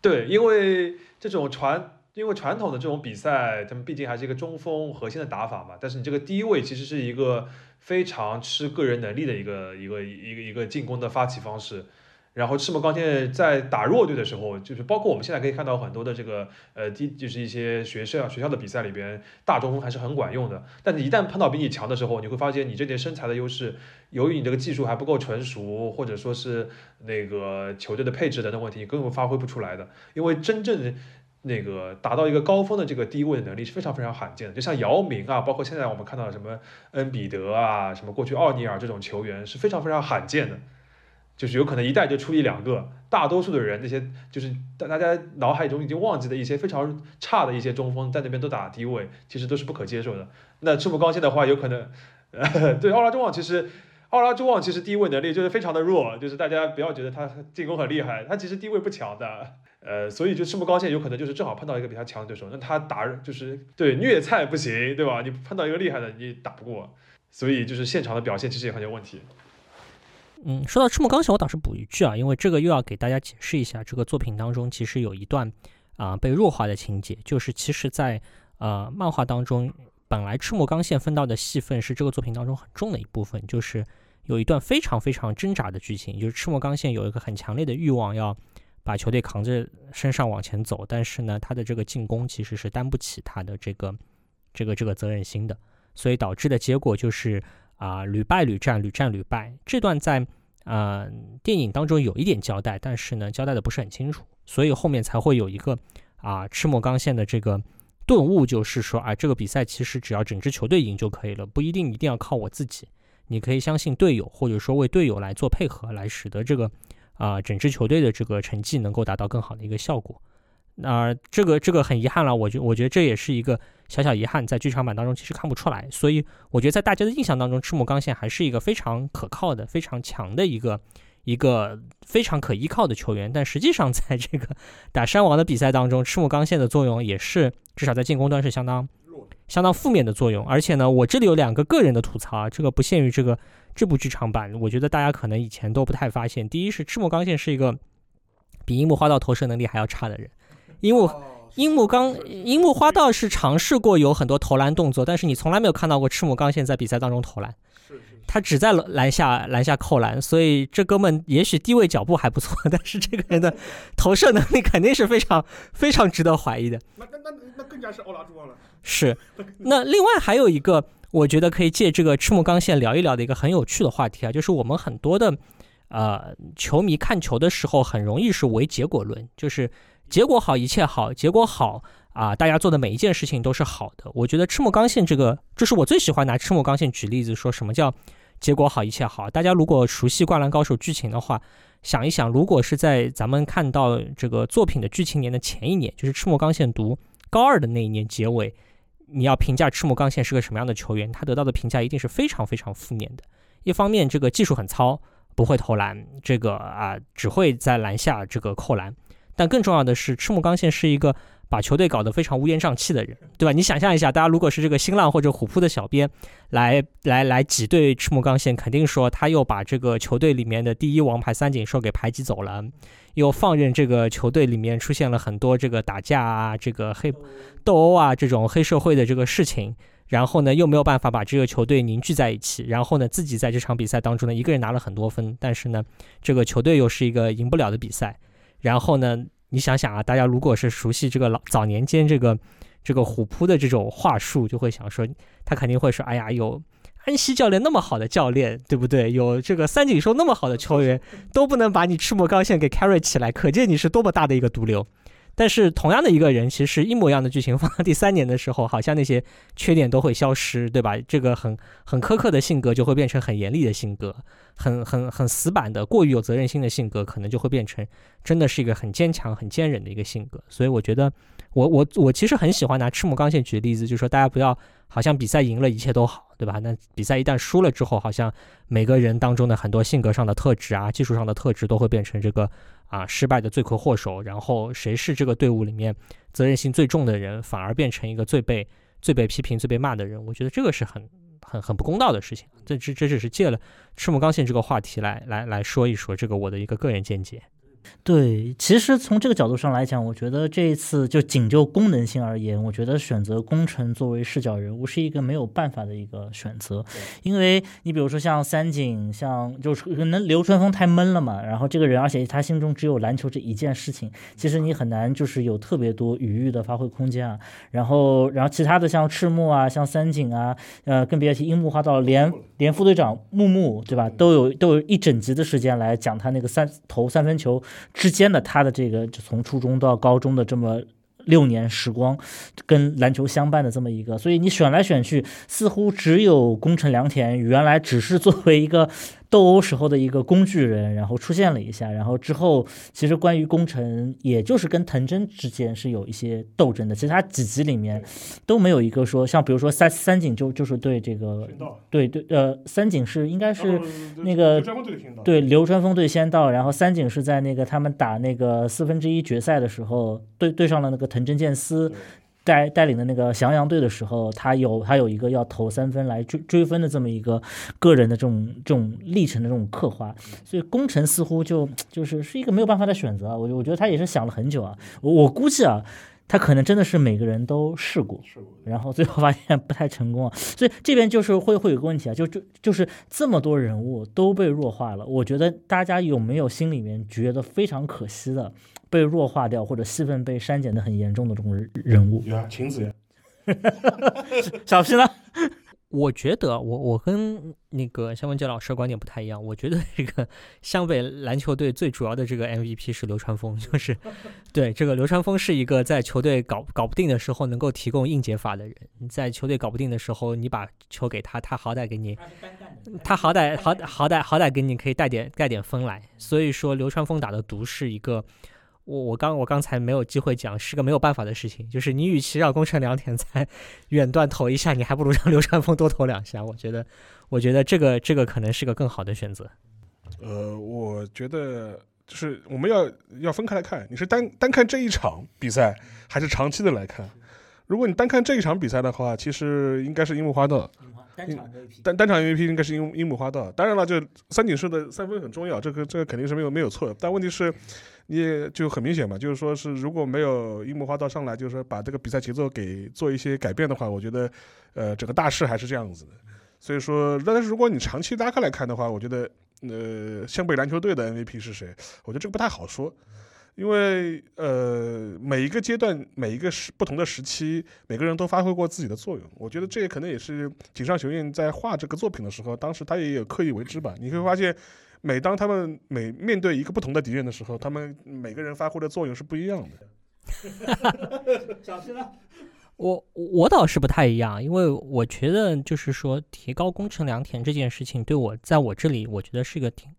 对，因为这种传，因为传统的这种比赛，他们毕竟还是一个中锋核心的打法嘛。但是你这个低位其实是一个非常吃个人能力的一个一个一个一个进攻的发起方式。然后赤木刚宪在打弱队的时候，就是包括我们现在可以看到很多的这个呃第，就是一些学校学校的比赛里边，大中锋还是很管用的。但你一旦碰到比你强的时候，你会发现你这点身材的优势，由于你这个技术还不够成熟，或者说是那个球队的配置等等问题，你根本发挥不出来的。因为真正那个达到一个高峰的这个低位的能力是非常非常罕见的。就像姚明啊，包括现在我们看到的什么恩比德啊，什么过去奥尼尔这种球员是非常非常罕见的。就是有可能一代就出一两个，大多数的人那些就是大大家脑海中已经忘记的一些非常差的一些中锋在那边都打低位，其实都是不可接受的。那赤木刚宪的话，有可能，呃 对奥拉朱旺其实奥拉朱旺其实低位能力就是非常的弱，就是大家不要觉得他进攻很厉害，他其实低位不强的。呃，所以就赤木刚宪有可能就是正好碰到一个比他强的对手，那他打就是对虐菜不行，对吧？你碰到一个厉害的你打不过，所以就是现场的表现其实也很有问题。嗯，说到赤木刚宪，我倒是补一句啊，因为这个又要给大家解释一下，这个作品当中其实有一段啊被弱化的情节，就是其实在呃漫画当中，本来赤木刚宪分到的戏份是这个作品当中很重的一部分，就是有一段非常非常挣扎的剧情，就是赤木刚宪有一个很强烈的欲望要。把球队扛着身上往前走，但是呢，他的这个进攻其实是担不起他的这个这个这个责任心的，所以导致的结果就是啊屡败屡战，屡战屡败。这段在啊电影当中有一点交代，但是呢交代的不是很清楚，所以后面才会有一个啊赤木刚宪的这个顿悟，就是说啊这个比赛其实只要整支球队赢就可以了，不一定一定要靠我自己，你可以相信队友，或者说为队友来做配合，来使得这个。啊，整支球队的这个成绩能够达到更好的一个效果，那这个这个很遗憾了，我觉我觉得这也是一个小小遗憾，在剧场版当中其实看不出来，所以我觉得在大家的印象当中，赤木刚宪还是一个非常可靠的、非常强的一个一个非常可依靠的球员，但实际上在这个打山王的比赛当中，赤木刚宪的作用也是至少在进攻端是相当相当负面的作用，而且呢，我这里有两个个人的吐槽，这个不限于这个。这部剧场版，我觉得大家可能以前都不太发现。第一是赤木刚宪是一个比樱木花道投射能力还要差的人。樱木樱木刚樱木花道是尝试过有很多投篮动作，但是你从来没有看到过赤木刚宪在比赛当中投篮。他只在篮下篮下扣篮，所以这哥们也许低位脚步还不错，但是这个人的投射能力肯定是非常非常值得怀疑的。那那那那更加是奥拉朱旺了。是。那另外还有一个。我觉得可以借这个赤木刚宪聊一聊的一个很有趣的话题啊，就是我们很多的呃球迷看球的时候很容易是唯结果论，就是结果好一切好，结果好啊，大家做的每一件事情都是好的。我觉得赤木刚宪这个，这是我最喜欢拿赤木刚宪举例子，说什么叫结果好一切好。大家如果熟悉《灌篮高手》剧情的话，想一想，如果是在咱们看到这个作品的剧情年的前一年，就是赤木刚宪读高二的那一年结尾。你要评价赤木刚宪是个什么样的球员，他得到的评价一定是非常非常负面的。一方面，这个技术很糙，不会投篮，这个啊只会在篮下这个扣篮。但更重要的是，赤木刚宪是一个。把球队搞得非常乌烟瘴气的人，对吧？你想象一下，大家如果是这个新浪或者虎扑的小编，来来来挤兑赤木刚宪，肯定说他又把这个球队里面的第一王牌三井寿给排挤走了，又放任这个球队里面出现了很多这个打架啊、这个黑斗殴啊这种黑社会的这个事情，然后呢又没有办法把这个球队凝聚在一起，然后呢自己在这场比赛当中呢一个人拿了很多分，但是呢这个球队又是一个赢不了的比赛，然后呢。你想想啊，大家如果是熟悉这个老早年间这个这个虎扑的这种话术，就会想说，他肯定会说，哎呀，有安西教练那么好的教练，对不对？有这个三井寿那么好的球员，都不能把你赤木刚宪给 carry 起来，可见你是多么大的一个毒瘤。但是同样的一个人，其实一模一样的剧情放到第三年的时候，好像那些缺点都会消失，对吧？这个很很苛刻的性格就会变成很严厉的性格，很很很死板的、过于有责任心的性格，可能就会变成真的是一个很坚强、很坚韧的一个性格。所以我觉得，我我我其实很喜欢拿赤木刚宪举例子，就是说大家不要好像比赛赢了一切都好，对吧？那比赛一旦输了之后，好像每个人当中的很多性格上的特质啊、技术上的特质都会变成这个。啊，失败的罪魁祸首，然后谁是这个队伍里面责任心最重的人，反而变成一个最被最被批评、最被骂的人？我觉得这个是很很很不公道的事情。这这这只是借了赤木刚宪这个话题来来来说一说这个我的一个个人见解。对，其实从这个角度上来讲，我觉得这一次就仅就功能性而言，我觉得选择工程作为视角人物是一个没有办法的一个选择，因为你比如说像三井，像就是可能流川枫太闷了嘛，然后这个人，而且他心中只有篮球这一件事情，其实你很难就是有特别多余裕的发挥空间啊。然后，然后其他的像赤木啊，像三井啊，呃，更别提樱木花道，连连副队长木木，对吧，都有都有一整集的时间来讲他那个三投三分球。之间的他的这个就从初中到高中的这么六年时光，跟篮球相伴的这么一个，所以你选来选去，似乎只有宫城良田原来只是作为一个斗殴时候的一个工具人，然后出现了一下，然后之后其实关于工程，也就是跟藤真之间是有一些斗争的。其实他几集里面都没有一个说，像比如说三三井就就是对这个对对呃三井是应该是那个对流川枫对仙道，然后三井是在那个他们打那个四分之一决赛的时候对对上了那个藤真健司。带带领的那个翔阳队的时候，他有他有一个要投三分来追追分的这么一个个人的这种这种历程的这种刻画，所以工程似乎就就是是一个没有办法的选择。我我觉得他也是想了很久啊，我我估计啊，他可能真的是每个人都试过，然后最后发现不太成功啊。所以这边就是会会有个问题啊，就就就是这么多人物都被弱化了，我觉得大家有没有心里面觉得非常可惜的？被弱化掉或者戏份被删减的很严重的这种人物，有啊，晴子呀，小皮呢？我觉得我我跟那个肖文杰老师观点不太一样。我觉得这个湘北篮球队最主要的这个 MVP 是流川枫，就是 对这个流川枫是一个在球队搞搞不定的时候能够提供硬解法的人。在球队搞不定的时候，你把球给他，他好歹给你，他好歹好好歹好歹给你可以带点带点分来。所以说流川枫打的毒是一个。我我刚我刚才没有机会讲，是个没有办法的事情。就是你与其让宫城良田 在远端投一下，你还不如让流川枫多投两下。我觉得，我觉得这个这个可能是个更好的选择。呃，我觉得就是我们要要分开来看，你是单单看这一场比赛，还是长期的来看？如果你单看这一场比赛的话，其实应该是樱木花道。单场 MVP，单单场 MVP 应该是樱樱木花道。当然了，就三井寿的三分很重要，这个这个肯定是没有没有错的。但问题是，也就很明显嘛，就是说是如果没有樱木花道上来，就是说把这个比赛节奏给做一些改变的话，我觉得，呃，整个大势还是这样子的。所以说，但是如果你长期拉开来看的话，我觉得，呃，湘北篮球队的 MVP 是谁？我觉得这个不太好说。因为呃，每一个阶段、每一个时不同的时期，每个人都发挥过自己的作用。我觉得这也可能也是井上雄彦在画这个作品的时候，当时他也有刻意为之吧。你会发现，每当他们每面对一个不同的敌人的时候，他们每个人发挥的作用是不一样的。小心了？我我倒是不太一样，因为我觉得就是说，提高工程良田这件事情，对我在我这里，我觉得是一个挺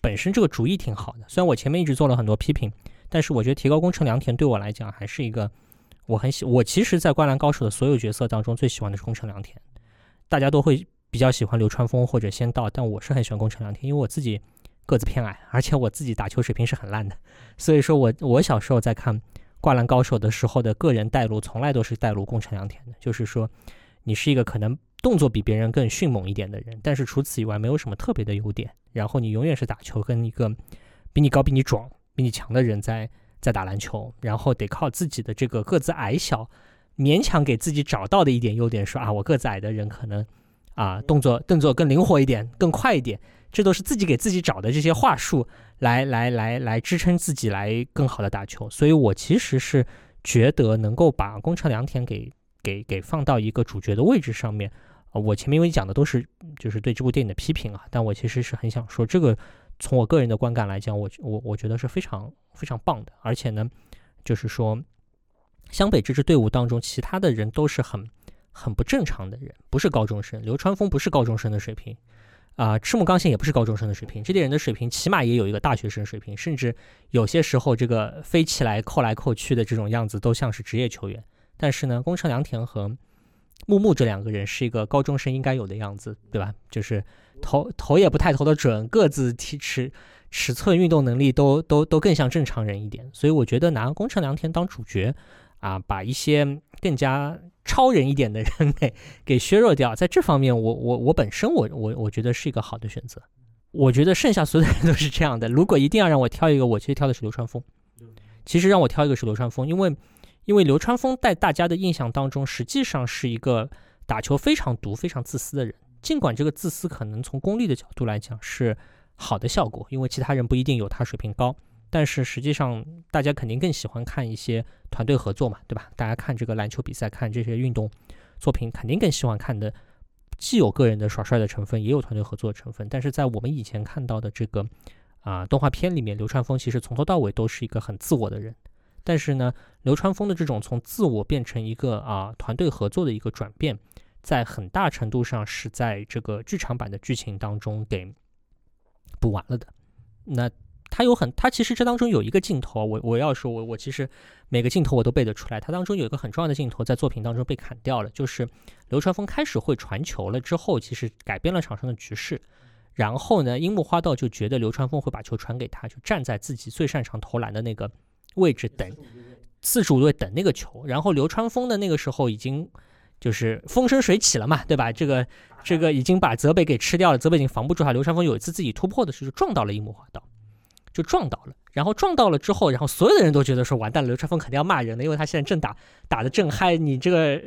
本身这个主意挺好的。虽然我前面一直做了很多批评。但是我觉得提高工程良田对我来讲还是一个我很喜我其实，在灌篮高手的所有角色当中最喜欢的是工程良田，大家都会比较喜欢流川枫或者仙道，但我是很喜欢宫城良田，因为我自己个子偏矮，而且我自己打球水平是很烂的，所以说我我小时候在看灌篮高手的时候的个人带路从来都是带路宫城良田的，就是说你是一个可能动作比别人更迅猛一点的人，但是除此以外没有什么特别的优点，然后你永远是打球跟一个比你高比你壮。比你强的人在在打篮球，然后得靠自己的这个个子矮小，勉强给自己找到的一点优点，说啊，我个子矮的人可能啊动作动作更灵活一点，更快一点，这都是自己给自己找的这些话术，来来来来支撑自己来更好的打球。所以我其实是觉得能够把宫城良田给给给放到一个主角的位置上面，啊，我前面因为讲的都是就是对这部电影的批评啊，但我其实是很想说这个。从我个人的观感来讲，我我我觉得是非常非常棒的，而且呢，就是说，湘北这支队伍当中，其他的人都是很很不正常的人，不是高中生。流川枫不是高中生的水平，啊，赤木刚宪也不是高中生的水平，这些人的水平起码也有一个大学生水平，甚至有些时候这个飞起来扣来扣去的这种样子都像是职业球员。但是呢，宫城良田和木木这两个人是一个高中生应该有的样子，对吧？就是。投投也不太投得准，个子体尺尺寸、运动能力都都都更像正常人一点，所以我觉得拿宫城良田当主角，啊，把一些更加超人一点的人给给削弱掉，在这方面，我我我本身我我我觉得是一个好的选择。我觉得剩下所有的人都是这样的。如果一定要让我挑一个，我其实挑的是流川枫。其实让我挑一个是流川枫，因为因为流川枫在大家的印象当中，实际上是一个打球非常毒、非常自私的人。尽管这个自私可能从功利的角度来讲是好的效果，因为其他人不一定有他水平高，但是实际上大家肯定更喜欢看一些团队合作嘛，对吧？大家看这个篮球比赛，看这些运动作品，肯定更喜欢看的，既有个人的耍帅的成分，也有团队合作的成分。但是在我们以前看到的这个啊动画片里面，流川枫其实从头到尾都是一个很自我的人。但是呢，流川枫的这种从自我变成一个啊团队合作的一个转变。在很大程度上是在这个剧场版的剧情当中给补完了的。那他有很，他其实这当中有一个镜头，我我要说，我我其实每个镜头我都背得出来。他当中有一个很重要的镜头在作品当中被砍掉了，就是流川枫开始会传球了之后，其实改变了场上的局势。然后呢，樱木花道就觉得流川枫会把球传给他，就站在自己最擅长投篮的那个位置等四十五度等那个球。然后流川枫的那个时候已经就是风生水起了嘛，对吧？这个这个已经把泽北给吃掉了，泽北已经防不住他。流川枫有一次自己突破的时候撞到了樱木花道，就撞到了。然后撞到了之后，然后所有的人都觉得说完蛋了，流川枫肯定要骂人了，因为他现在正打打的正嗨，你这个。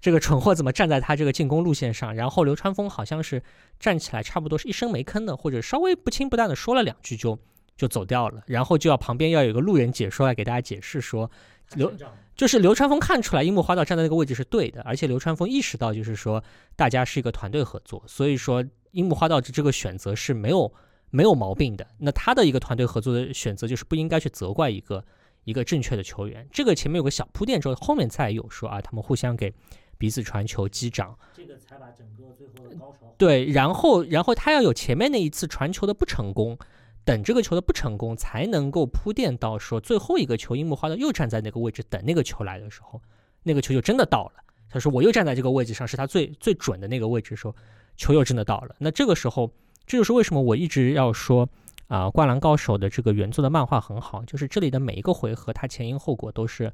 这个蠢货怎么站在他这个进攻路线上？然后流川枫好像是站起来，差不多是一声没吭的，或者稍微不轻不淡的说了两句就就走掉了。然后就要旁边要有个路人解说来给大家解释说，流就是流川枫看出来樱木花道站在那个位置是对的，而且流川枫意识到就是说大家是一个团队合作，所以说樱木花道这这个选择是没有没有毛病的。那他的一个团队合作的选择就是不应该去责怪一个一个正确的球员。这个前面有个小铺垫之后，后面再有说啊，他们互相给。彼此传球击掌，这个才把整个最后的高潮对，然后然后他要有前面那一次传球的不成功，等这个球的不成功，才能够铺垫到说最后一个球，樱木花道又站在那个位置等那个球来的时候，那个球就真的到了。他说我又站在这个位置上，是他最最准的那个位置，时候球又真的到了。那这个时候，这就是为什么我一直要说啊，《灌篮高手》的这个原作的漫画很好，就是这里的每一个回合，它前因后果都是。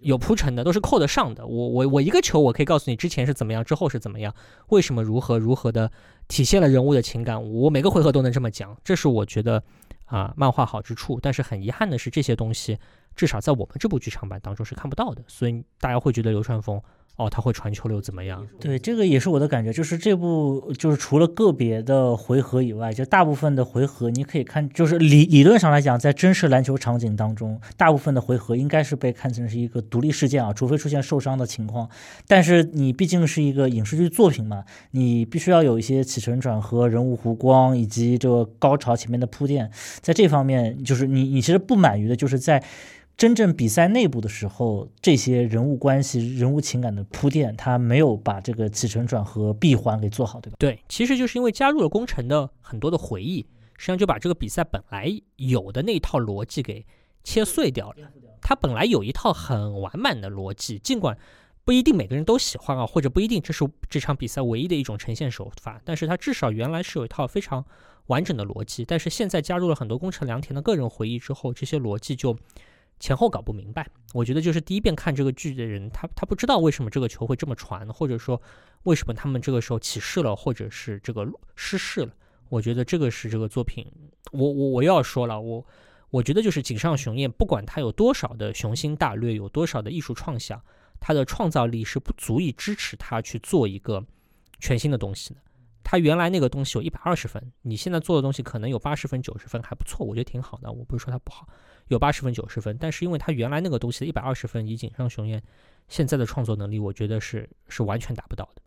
有铺陈的，都是扣得上的。我我我一个球，我可以告诉你之前是怎么样，之后是怎么样，为什么如何如何的体现了人物的情感。我每个回合都能这么讲，这是我觉得啊漫画好之处。但是很遗憾的是，这些东西至少在我们这部剧场版当中是看不到的，所以大家会觉得流川枫。哦，他会传球了又怎么样？对，这个也是我的感觉，就是这部就是除了个别的回合以外，就大部分的回合你可以看，就是理理论上来讲，在真实篮球场景当中，大部分的回合应该是被看成是一个独立事件啊，除非出现受伤的情况。但是你毕竟是一个影视剧作品嘛，你必须要有一些起承转合、人物弧光以及这个高潮前面的铺垫，在这方面，就是你你其实不满于的就是在。真正比赛内部的时候，这些人物关系、人物情感的铺垫，他没有把这个起承转合、闭环给做好，对吧？对，其实就是因为加入了工程的很多的回忆，实际上就把这个比赛本来有的那一套逻辑给切碎掉了。他本来有一套很完满的逻辑，尽管不一定每个人都喜欢啊，或者不一定这是这场比赛唯一的一种呈现手法，但是他至少原来是有一套非常完整的逻辑。但是现在加入了很多工程良田的个人回忆之后，这些逻辑就。前后搞不明白，我觉得就是第一遍看这个剧的人，他他不知道为什么这个球会这么传，或者说为什么他们这个时候起势了，或者是这个失势了。我觉得这个是这个作品，我我我又要说了，我我觉得就是井上雄彦，不管他有多少的雄心大略，有多少的艺术创想，他的创造力是不足以支持他去做一个全新的东西的。他原来那个东西有一百二十分，你现在做的东西可能有八十分、九十分，还不错，我觉得挺好的。我不是说它不好。有八十分、九十分，但是因为他原来那个东西的一百二十分，以井上雄彦现在的创作能力，我觉得是是完全达不到的。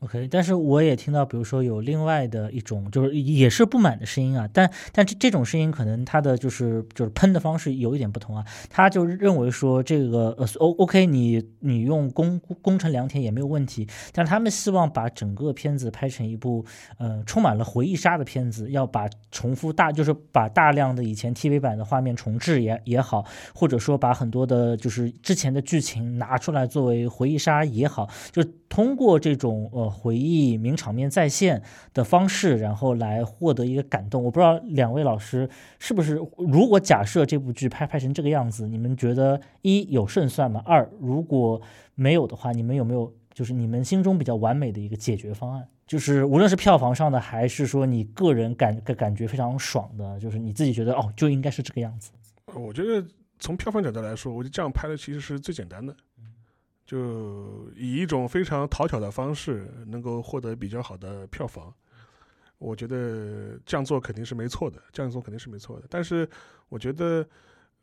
OK，但是我也听到，比如说有另外的一种，就是也是不满的声音啊。但但这这种声音可能他的就是就是喷的方式有一点不同啊。他就认为说这个呃 O OK，你你用工工程良田也没有问题，但他们希望把整个片子拍成一部呃充满了回忆杀的片子，要把重复大就是把大量的以前 TV 版的画面重置也也好，或者说把很多的就是之前的剧情拿出来作为回忆杀也好，就通过这种呃。回忆名场面再现的方式，然后来获得一个感动。我不知道两位老师是不是，如果假设这部剧拍拍成这个样子，你们觉得一有胜算吗？二如果没有的话，你们有没有就是你们心中比较完美的一个解决方案？就是无论是票房上的，还是说你个人感感觉非常爽的，就是你自己觉得哦，就应该是这个样子。我觉得从票房角度来说，我觉得这样拍的其实是最简单的。就以一种非常讨巧的方式，能够获得比较好的票房，我觉得这样做肯定是没错的，这样做肯定是没错的。但是，我觉得，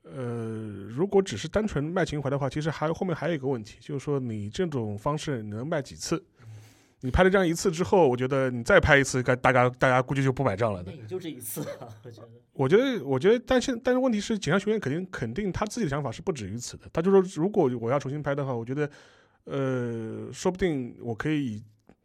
呃，如果只是单纯卖情怀的话，其实还后面还有一个问题，就是说你这种方式能卖几次？你拍了这样一次之后，我觉得你再拍一次，该大家大家估计就不买账了。那也就这一次啊，我觉得。我觉得，我觉得，但是但是问题是，警察学院肯定肯定他自己的想法是不止于此的。他就说，如果我要重新拍的话，我觉得，呃，说不定我可以以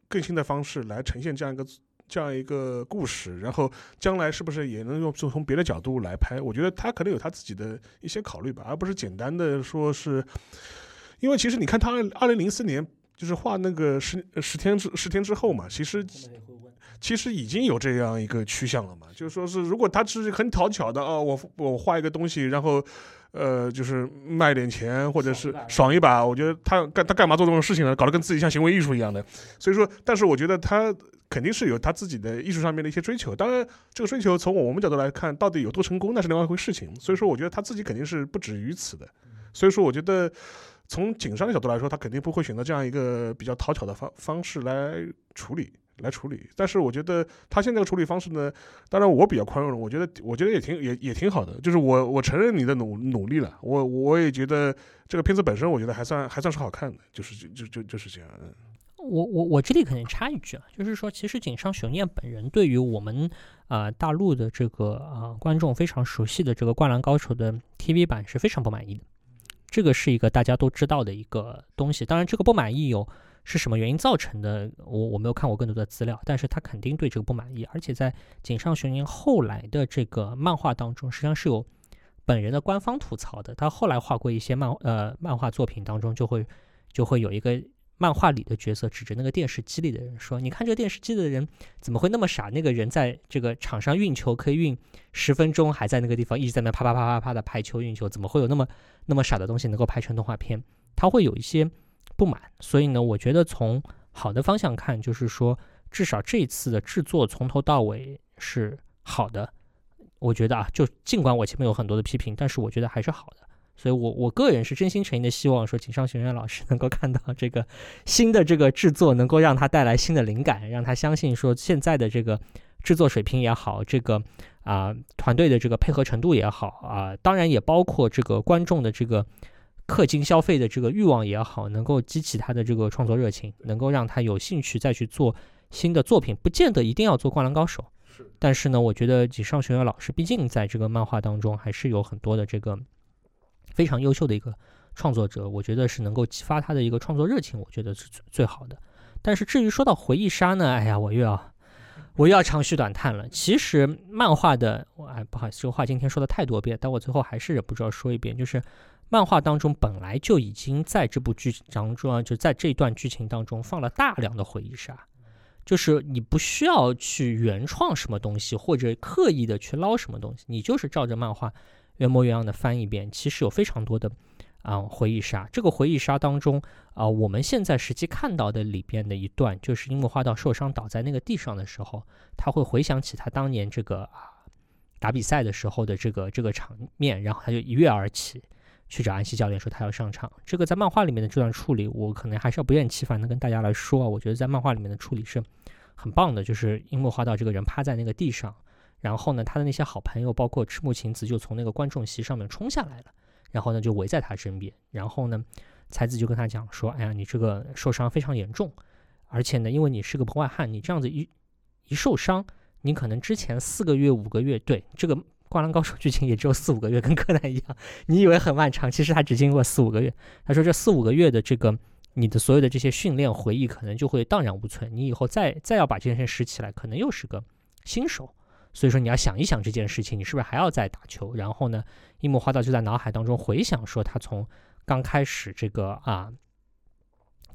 更新的方式来呈现这样一个这样一个故事，然后将来是不是也能用从从别的角度来拍？我觉得他可能有他自己的一些考虑吧，而不是简单的说是，因为其实你看他二零零四年就是画那个十十天之十天之后嘛，其实其实已经有这样一个趋向了嘛，就是说是如果他只是很讨巧的啊，我我画一个东西，然后。呃，就是卖点钱，或者是爽一把。我觉得他干他干嘛做这种事情呢？搞得跟自己像行为艺术一样的。所以说，但是我觉得他肯定是有他自己的艺术上面的一些追求。当然，这个追求从我们角度来看，到底有多成功，那是另外一回事情。所以说，我觉得他自己肯定是不止于此的。所以说，我觉得从景商的角度来说，他肯定不会选择这样一个比较讨巧的方方式来处理。来处理，但是我觉得他现在的处理方式呢，当然我比较宽容，我觉得我觉得也挺也也挺好的，就是我我承认你的努努力了，我我也觉得这个片子本身我觉得还算还算是好看的，就是就就就就是这样。我我我这里肯定插一句啊，就是说其实井上雄彦本人对于我们啊大陆的这个啊观众非常熟悉的这个《灌篮高手》的 TV 版是非常不满意的，这个是一个大家都知道的一个东西，当然这个不满意有。是什么原因造成的？我我没有看过更多的资料，但是他肯定对这个不满意。而且在井上雄彦后来的这个漫画当中，实际上是有本人的官方吐槽的。他后来画过一些漫呃漫画作品当中，就会就会有一个漫画里的角色指着那个电视机里的人说：“你看这个电视机的人怎么会那么傻？那个人在这个场上运球可以运十分钟，还在那个地方一直在那啪啪啪啪啪的排球运球，怎么会有那么那么傻的东西能够拍成动画片？”他会有一些。不满，所以呢，我觉得从好的方向看，就是说，至少这一次的制作从头到尾是好的。我觉得啊，就尽管我前面有很多的批评，但是我觉得还是好的。所以，我我个人是真心诚意的希望说，井上学院老师 能够看到这个新的这个制作，能够让他带来新的灵感，让他相信说现在的这个制作水平也好，这个啊团队的这个配合程度也好啊，当然也包括这个观众的这个。氪金消费的这个欲望也好，能够激起他的这个创作热情，能够让他有兴趣再去做新的作品，不见得一定要做《灌篮高手》。是，但是呢，我觉得井上学院老师毕竟在这个漫画当中还是有很多的这个非常优秀的一个创作者，我觉得是能够激发他的一个创作热情，我觉得是最最好的。但是至于说到回忆杀呢，哎呀，我又要我又要长吁短叹了。其实漫画的，我哎不好意思，这个话今天说的太多遍，但我最后还是忍不住要说一遍，就是。漫画当中本来就已经在这部剧当中啊，就在这段剧情当中放了大量的回忆杀，就是你不需要去原创什么东西，或者刻意的去捞什么东西，你就是照着漫画原模原样的翻一遍。其实有非常多的啊回忆杀。这个回忆杀当中啊，我们现在实际看到的里边的一段，就是樱木花道受伤倒在那个地上的时候，他会回想起他当年这个啊打比赛的时候的这个这个场面，然后他就一跃而起。去找安西教练说他要上场，这个在漫画里面的这段处理，我可能还是要不厌其烦的跟大家来说。我觉得在漫画里面的处理是很棒的，就是樱木花道这个人趴在那个地上，然后呢，他的那些好朋友，包括赤木晴子，就从那个观众席上面冲下来了，然后呢就围在他身边，然后呢，才子就跟他讲说：“哎呀，你这个受伤非常严重，而且呢，因为你是个门外汉，你这样子一一受伤，你可能之前四个月、五个月，对这个。”灌篮高手剧情也只有四五个月，跟柯南一样，你以为很漫长，其实他只经过四五个月。他说这四五个月的这个你的所有的这些训练回忆，可能就会荡然无存。你以后再再要把这件事拾起来，可能又是个新手。所以说你要想一想这件事情，你是不是还要再打球？然后呢，樱木花道就在脑海当中回想说，他从刚开始这个啊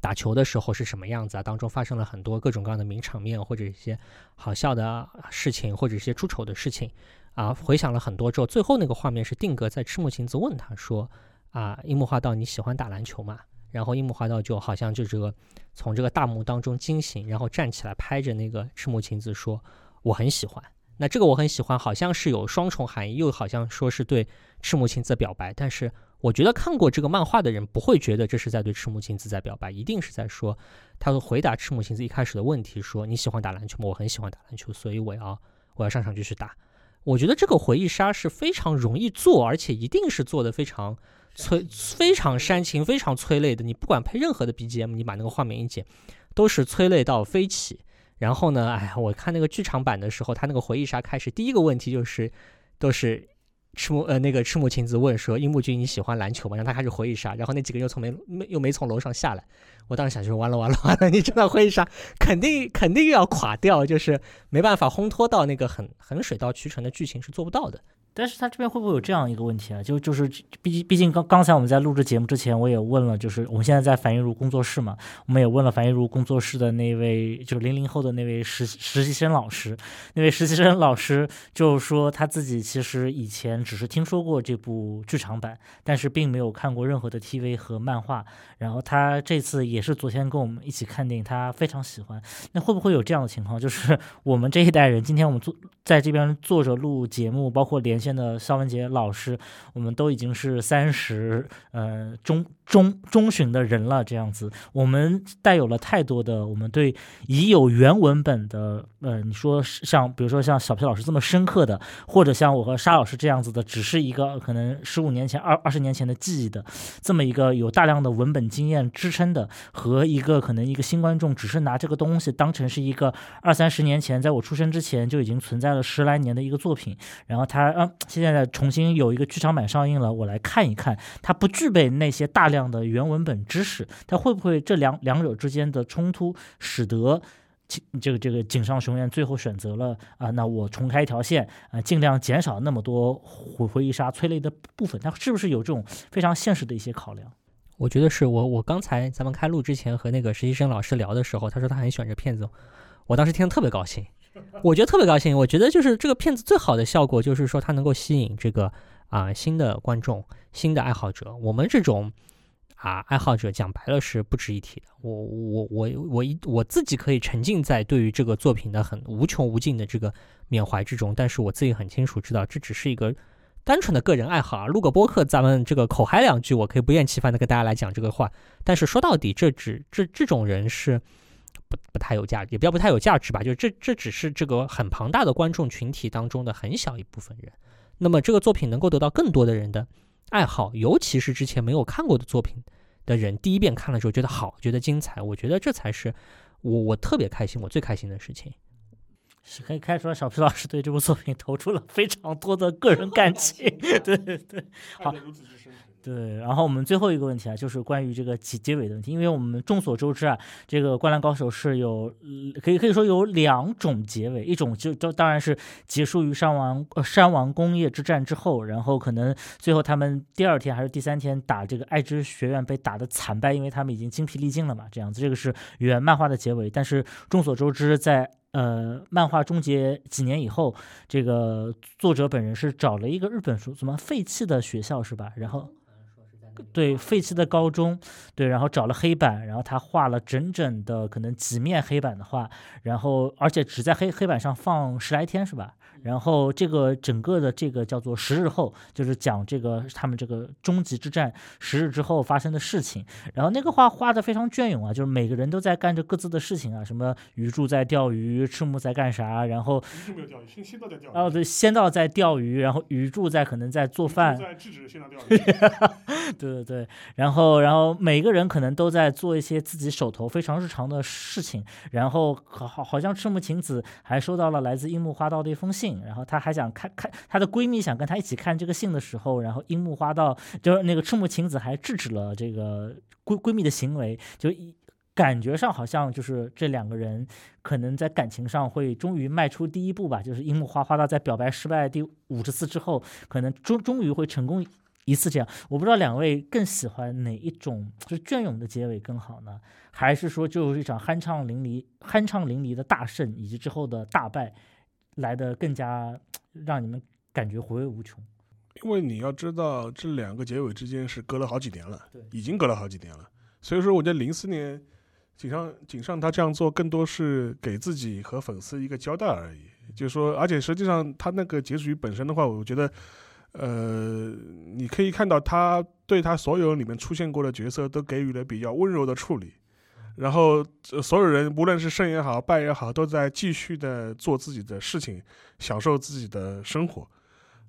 打球的时候是什么样子啊？当中发生了很多各种各样的名场面，或者一些好笑的事情，或者一些出丑的事情。啊，回想了很多之后，最后那个画面是定格在赤木晴子问他说：“啊，樱木花道，你喜欢打篮球吗？”然后樱木花道就好像就这个从这个大幕当中惊醒，然后站起来拍着那个赤木晴子说：“我很喜欢。”那这个我很喜欢，好像是有双重含义，又好像说是对赤木晴子表白。但是我觉得看过这个漫画的人不会觉得这是在对赤木晴子在表白，一定是在说他会回答赤木晴子一开始的问题：说你喜欢打篮球吗？我很喜欢打篮球，所以我要我要上场继续打。我觉得这个回忆杀是非常容易做，而且一定是做的非常催、非常煽情、非常催泪的。你不管配任何的 BGM，你把那个画面一剪，都是催泪到飞起。然后呢，哎，我看那个剧场版的时候，他那个回忆杀开始第一个问题就是，都是赤木呃那个赤木晴子问说樱木君你喜欢篮球吗？让他开始回忆杀，然后那几个又从没没又没从楼上下来。我当时想就是完了完了完了，你真的回忆杀肯定肯定又要垮掉，就是没办法烘托到那个很很水到渠成的剧情是做不到的。但是他这边会不会有这样一个问题啊？就就是毕竟毕竟刚刚才我们在录制节目之前，我也问了，就是我们现在在樊玉茹工作室嘛，我们也问了樊玉茹工作室的那位就是零零后的那位实实习生老师，那位实习生老师就说他自己其实以前只是听说过这部剧场版，但是并没有看过任何的 TV 和漫画。然后他这次也是昨天跟我们一起看电影，他非常喜欢。那会不会有这样的情况？就是我们这一代人，今天我们坐在这边坐着录节目，包括连。现的肖文杰老师，我们都已经是三十呃中中中旬的人了，这样子，我们带有了太多的我们对已有原文本的呃，你说像比如说像小皮老师这么深刻的，或者像我和沙老师这样子的，只是一个可能十五年前二二十年前的记忆的这么一个有大量的文本经验支撑的，和一个可能一个新观众只是拿这个东西当成是一个二三十年前在我出生之前就已经存在了十来年的一个作品，然后他嗯。现在重新有一个剧场版上映了，我来看一看，它不具备那些大量的原文本知识，它会不会这两两者之间的冲突，使得这个这个井上雄彦最后选择了啊，那我重开一条线啊，尽量减少那么多回回忆杀催泪的部分，它是不是有这种非常现实的一些考量？我觉得是我我刚才咱们开录之前和那个实习生老师聊的时候，他说他很喜欢这片子，我当时听得特别高兴。我觉得特别高兴。我觉得就是这个片子最好的效果，就是说它能够吸引这个啊新的观众、新的爱好者。我们这种啊爱好者，讲白了是不值一提的。我我我我一我自己可以沉浸在对于这个作品的很无穷无尽的这个缅怀之中，但是我自己很清楚知道，这只是一个单纯的个人爱好啊。录个播客，咱们这个口嗨两句，我可以不厌其烦的跟大家来讲这个话。但是说到底，这只这这种人是。不不太有价值，也不要不太有价值吧。就这这只是这个很庞大的观众群体当中的很小一部分人。那么这个作品能够得到更多的人的爱好，尤其是之前没有看过的作品的人，第一遍看了之后觉得好，觉得精彩，我觉得这才是我我特别开心，我最开心的事情。是可以看出来，小皮老师对这部作品投出了非常多的个人感情。对对对，好。对，然后我们最后一个问题啊，就是关于这个结结尾的问题，因为我们众所周知啊，这个《灌篮高手》是有可以可以说有两种结尾，一种就就当然是结束于山王呃山王工业之战之后，然后可能最后他们第二天还是第三天打这个爱知学院被打的惨败，因为他们已经精疲力尽了嘛，这样子，这个是原漫画的结尾。但是众所周知，在呃漫画终结几年以后，这个作者本人是找了一个日本什什么废弃的学校是吧？然后。对废弃的高中，对，然后找了黑板，然后他画了整整的可能几面黑板的画，然后而且只在黑黑板上放十来天，是吧？然后这个整个的这个叫做十日后，就是讲这个他们这个终极之战十日之后发生的事情。然后那个画画的非常隽永啊，就是每个人都在干着各自的事情啊，什么鱼柱在钓鱼，赤木在干啥，然后钓鱼，先先到在钓鱼。哦，对，仙道在钓鱼，然后鱼柱在可能在做饭。在制止仙道钓鱼。对对对，然后然后每个人可能都在做一些自己手头非常日常的事情，然后好好好像赤木晴子还收到了来自樱木花道的一封信。然后她还想看看她的闺蜜想跟她一起看这个信的时候，然后樱木花道就是那个赤木晴子还制止了这个闺闺蜜的行为，就感觉上好像就是这两个人可能在感情上会终于迈出第一步吧。就是樱木花花道在表白失败第五十次之后，可能终终于会成功一次这样。我不知道两位更喜欢哪一种，就是隽永的结尾更好呢，还是说就是一场酣畅淋漓、酣畅淋漓的大胜以及之后的大败？来的更加 让你们感觉回味无穷，因为你要知道这两个结尾之间是隔了好几年了，对，已经隔了好几年了。所以说，我觉得零四年井上井上他这样做更多是给自己和粉丝一个交代而已。就是说，而且实际上他那个结局本身的话，我觉得，呃，你可以看到他对他所有里面出现过的角色都给予了比较温柔的处理。然后所有人，无论是胜也好，败也好，都在继续的做自己的事情，享受自己的生活。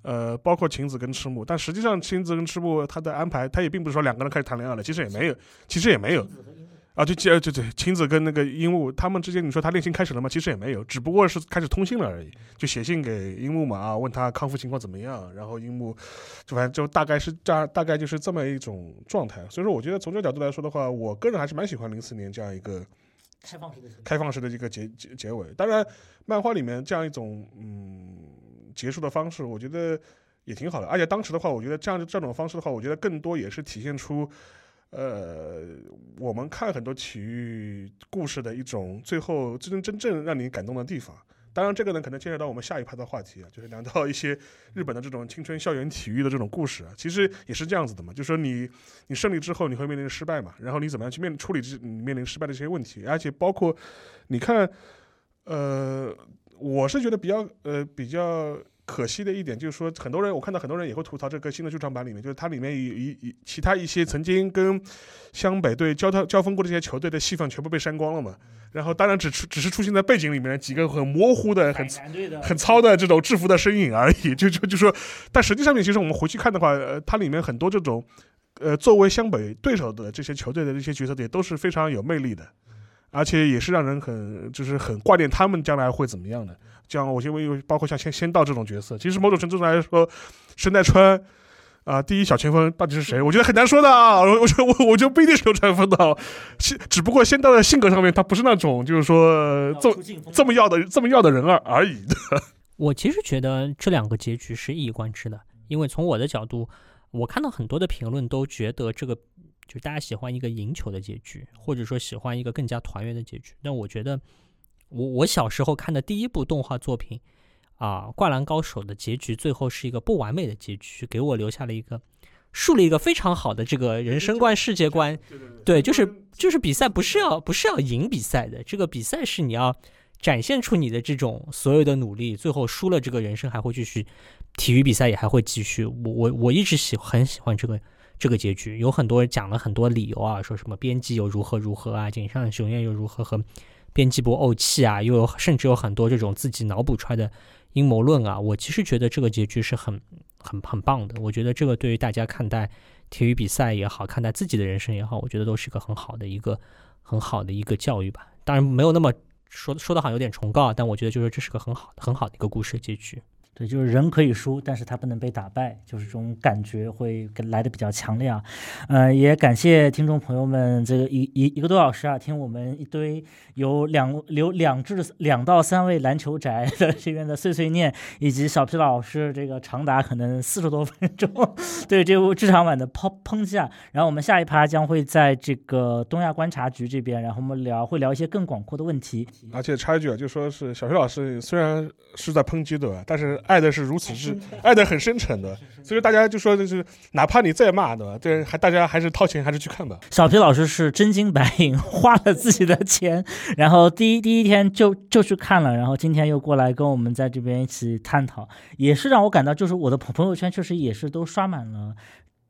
呃，包括晴子跟赤木，但实际上晴子跟赤木他的安排，他也并不是说两个人开始谈恋爱了，其实也没有，其实也没有。啊，就接就对，晴子跟那个樱木他们之间，你说他恋情开始了吗？其实也没有，只不过是开始通信了而已，就写信给樱木嘛啊，问他康复情况怎么样，然后樱木就反正就大概是这样，大概就是这么一种状态。所以说，我觉得从这个角度来说的话，我个人还是蛮喜欢零四年这样一个开放式的开放式的一个结结结尾。当然，漫画里面这样一种嗯结束的方式，我觉得也挺好的。而且当时的话，我觉得这样这种方式的话，我觉得更多也是体现出。呃，我们看很多体育故事的一种最后真真正让你感动的地方。当然，这个呢可能牵扯到我们下一趴的话题啊，就是聊到一些日本的这种青春校园体育的这种故事啊，其实也是这样子的嘛。就是说你你胜利之后你会面临失败嘛，然后你怎么样去面处理这你面临失败的这些问题，而且包括你看，呃，我是觉得比较呃比较。可惜的一点就是说，很多人我看到很多人也会吐槽这个新的剧场版里面，就是它里面以以以其他一些曾经跟湘北队交交交锋过的这些球队的戏份全部被删光了嘛。然后当然只出只是出现在背景里面几个很模糊的、很很糙的这种制服的身影而已。就就就说，但实际上面其实我们回去看的话，呃，它里面很多这种呃作为湘北对手的这些球队的这些角色也都是非常有魅力的，而且也是让人很就是很挂念他们将来会怎么样的。像我因为包括像仙仙道这种角色，其实某种程度上来说，神奈川啊，第一小前锋到底是谁？我觉得很难说的啊。我我觉得我我就不一定是流川枫的，只只不过仙道的性格上面，他不是那种就是说这么这么要的这么要的人而而已的。我其实觉得这两个结局是一以贯之的，因为从我的角度，我看到很多的评论都觉得这个就大家喜欢一个赢球的结局，或者说喜欢一个更加团圆的结局。但我觉得。我我小时候看的第一部动画作品，啊，《灌篮高手》的结局最后是一个不完美的结局，给我留下了一个树立一个非常好的这个人生观、世界观。对，就是就是比赛不是要不是要赢比赛的，这个比赛是你要展现出你的这种所有的努力，最后输了，这个人生还会继续，体育比赛也还会继续。我我我一直喜很喜欢这个这个结局，有很多讲了很多理由啊，说什么编辑又如何如何啊，井上雄彦又如何和。编辑部怄气啊，又有甚至有很多这种自己脑补出来的阴谋论啊。我其实觉得这个结局是很很很棒的。我觉得这个对于大家看待体育比赛也好，看待自己的人生也好，我觉得都是一个很好的一个很好的一个教育吧。当然没有那么说说的好像有点崇高，但我觉得就是这是个很好很好的一个故事结局。对，就是人可以输，但是他不能被打败，就是这种感觉会来的比较强烈啊。呃，也感谢听众朋友们这个一一一个多小时啊，听我们一堆有两有两至两到三位篮球宅的这边的碎碎念，以及小皮老师这个长达可能四十多分钟 对这部剧场版的抨抨击啊。然后我们下一趴将会在这个东亚观察局这边，然后我们聊会聊一些更广阔的问题。而且插一句啊，就说是小皮老师虽然是在抨击对吧，但是。爱的是如此之爱的很深沉的，所以大家就说就是哪怕你再骂对吧？对，还大家还是掏钱还是去看吧。小皮老师是真金白银 花了自己的钱，然后第一第一天就就去看了，然后今天又过来跟我们在这边一起探讨，也是让我感到就是我的朋朋友圈确实也是都刷满了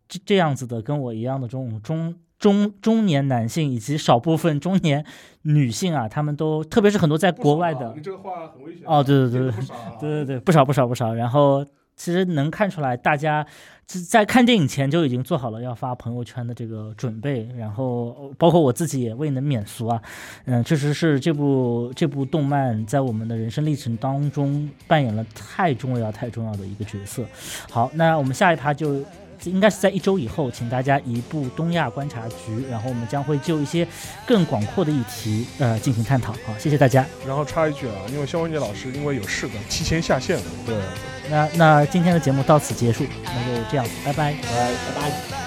这这样子的跟我一样的这种中。中中年男性以及少部分中年女性啊，他们都特别是很多在国外的，你这个话很危险哦，对对对对，对对对，不少不少不少。然后其实能看出来，大家在看电影前就已经做好了要发朋友圈的这个准备。然后包括我自己也未能免俗啊，嗯，确实是这部这部动漫在我们的人生历程当中扮演了太重要太重要的一个角色。好，那我们下一趴就。应该是在一周以后，请大家移步东亚观察局，然后我们将会就一些更广阔的议题呃进行探讨。好，谢谢大家。然后插一句啊，因为肖文杰老师因为有事的提前下线了。对，那那今天的节目到此结束，那就这样，拜拜，拜拜拜。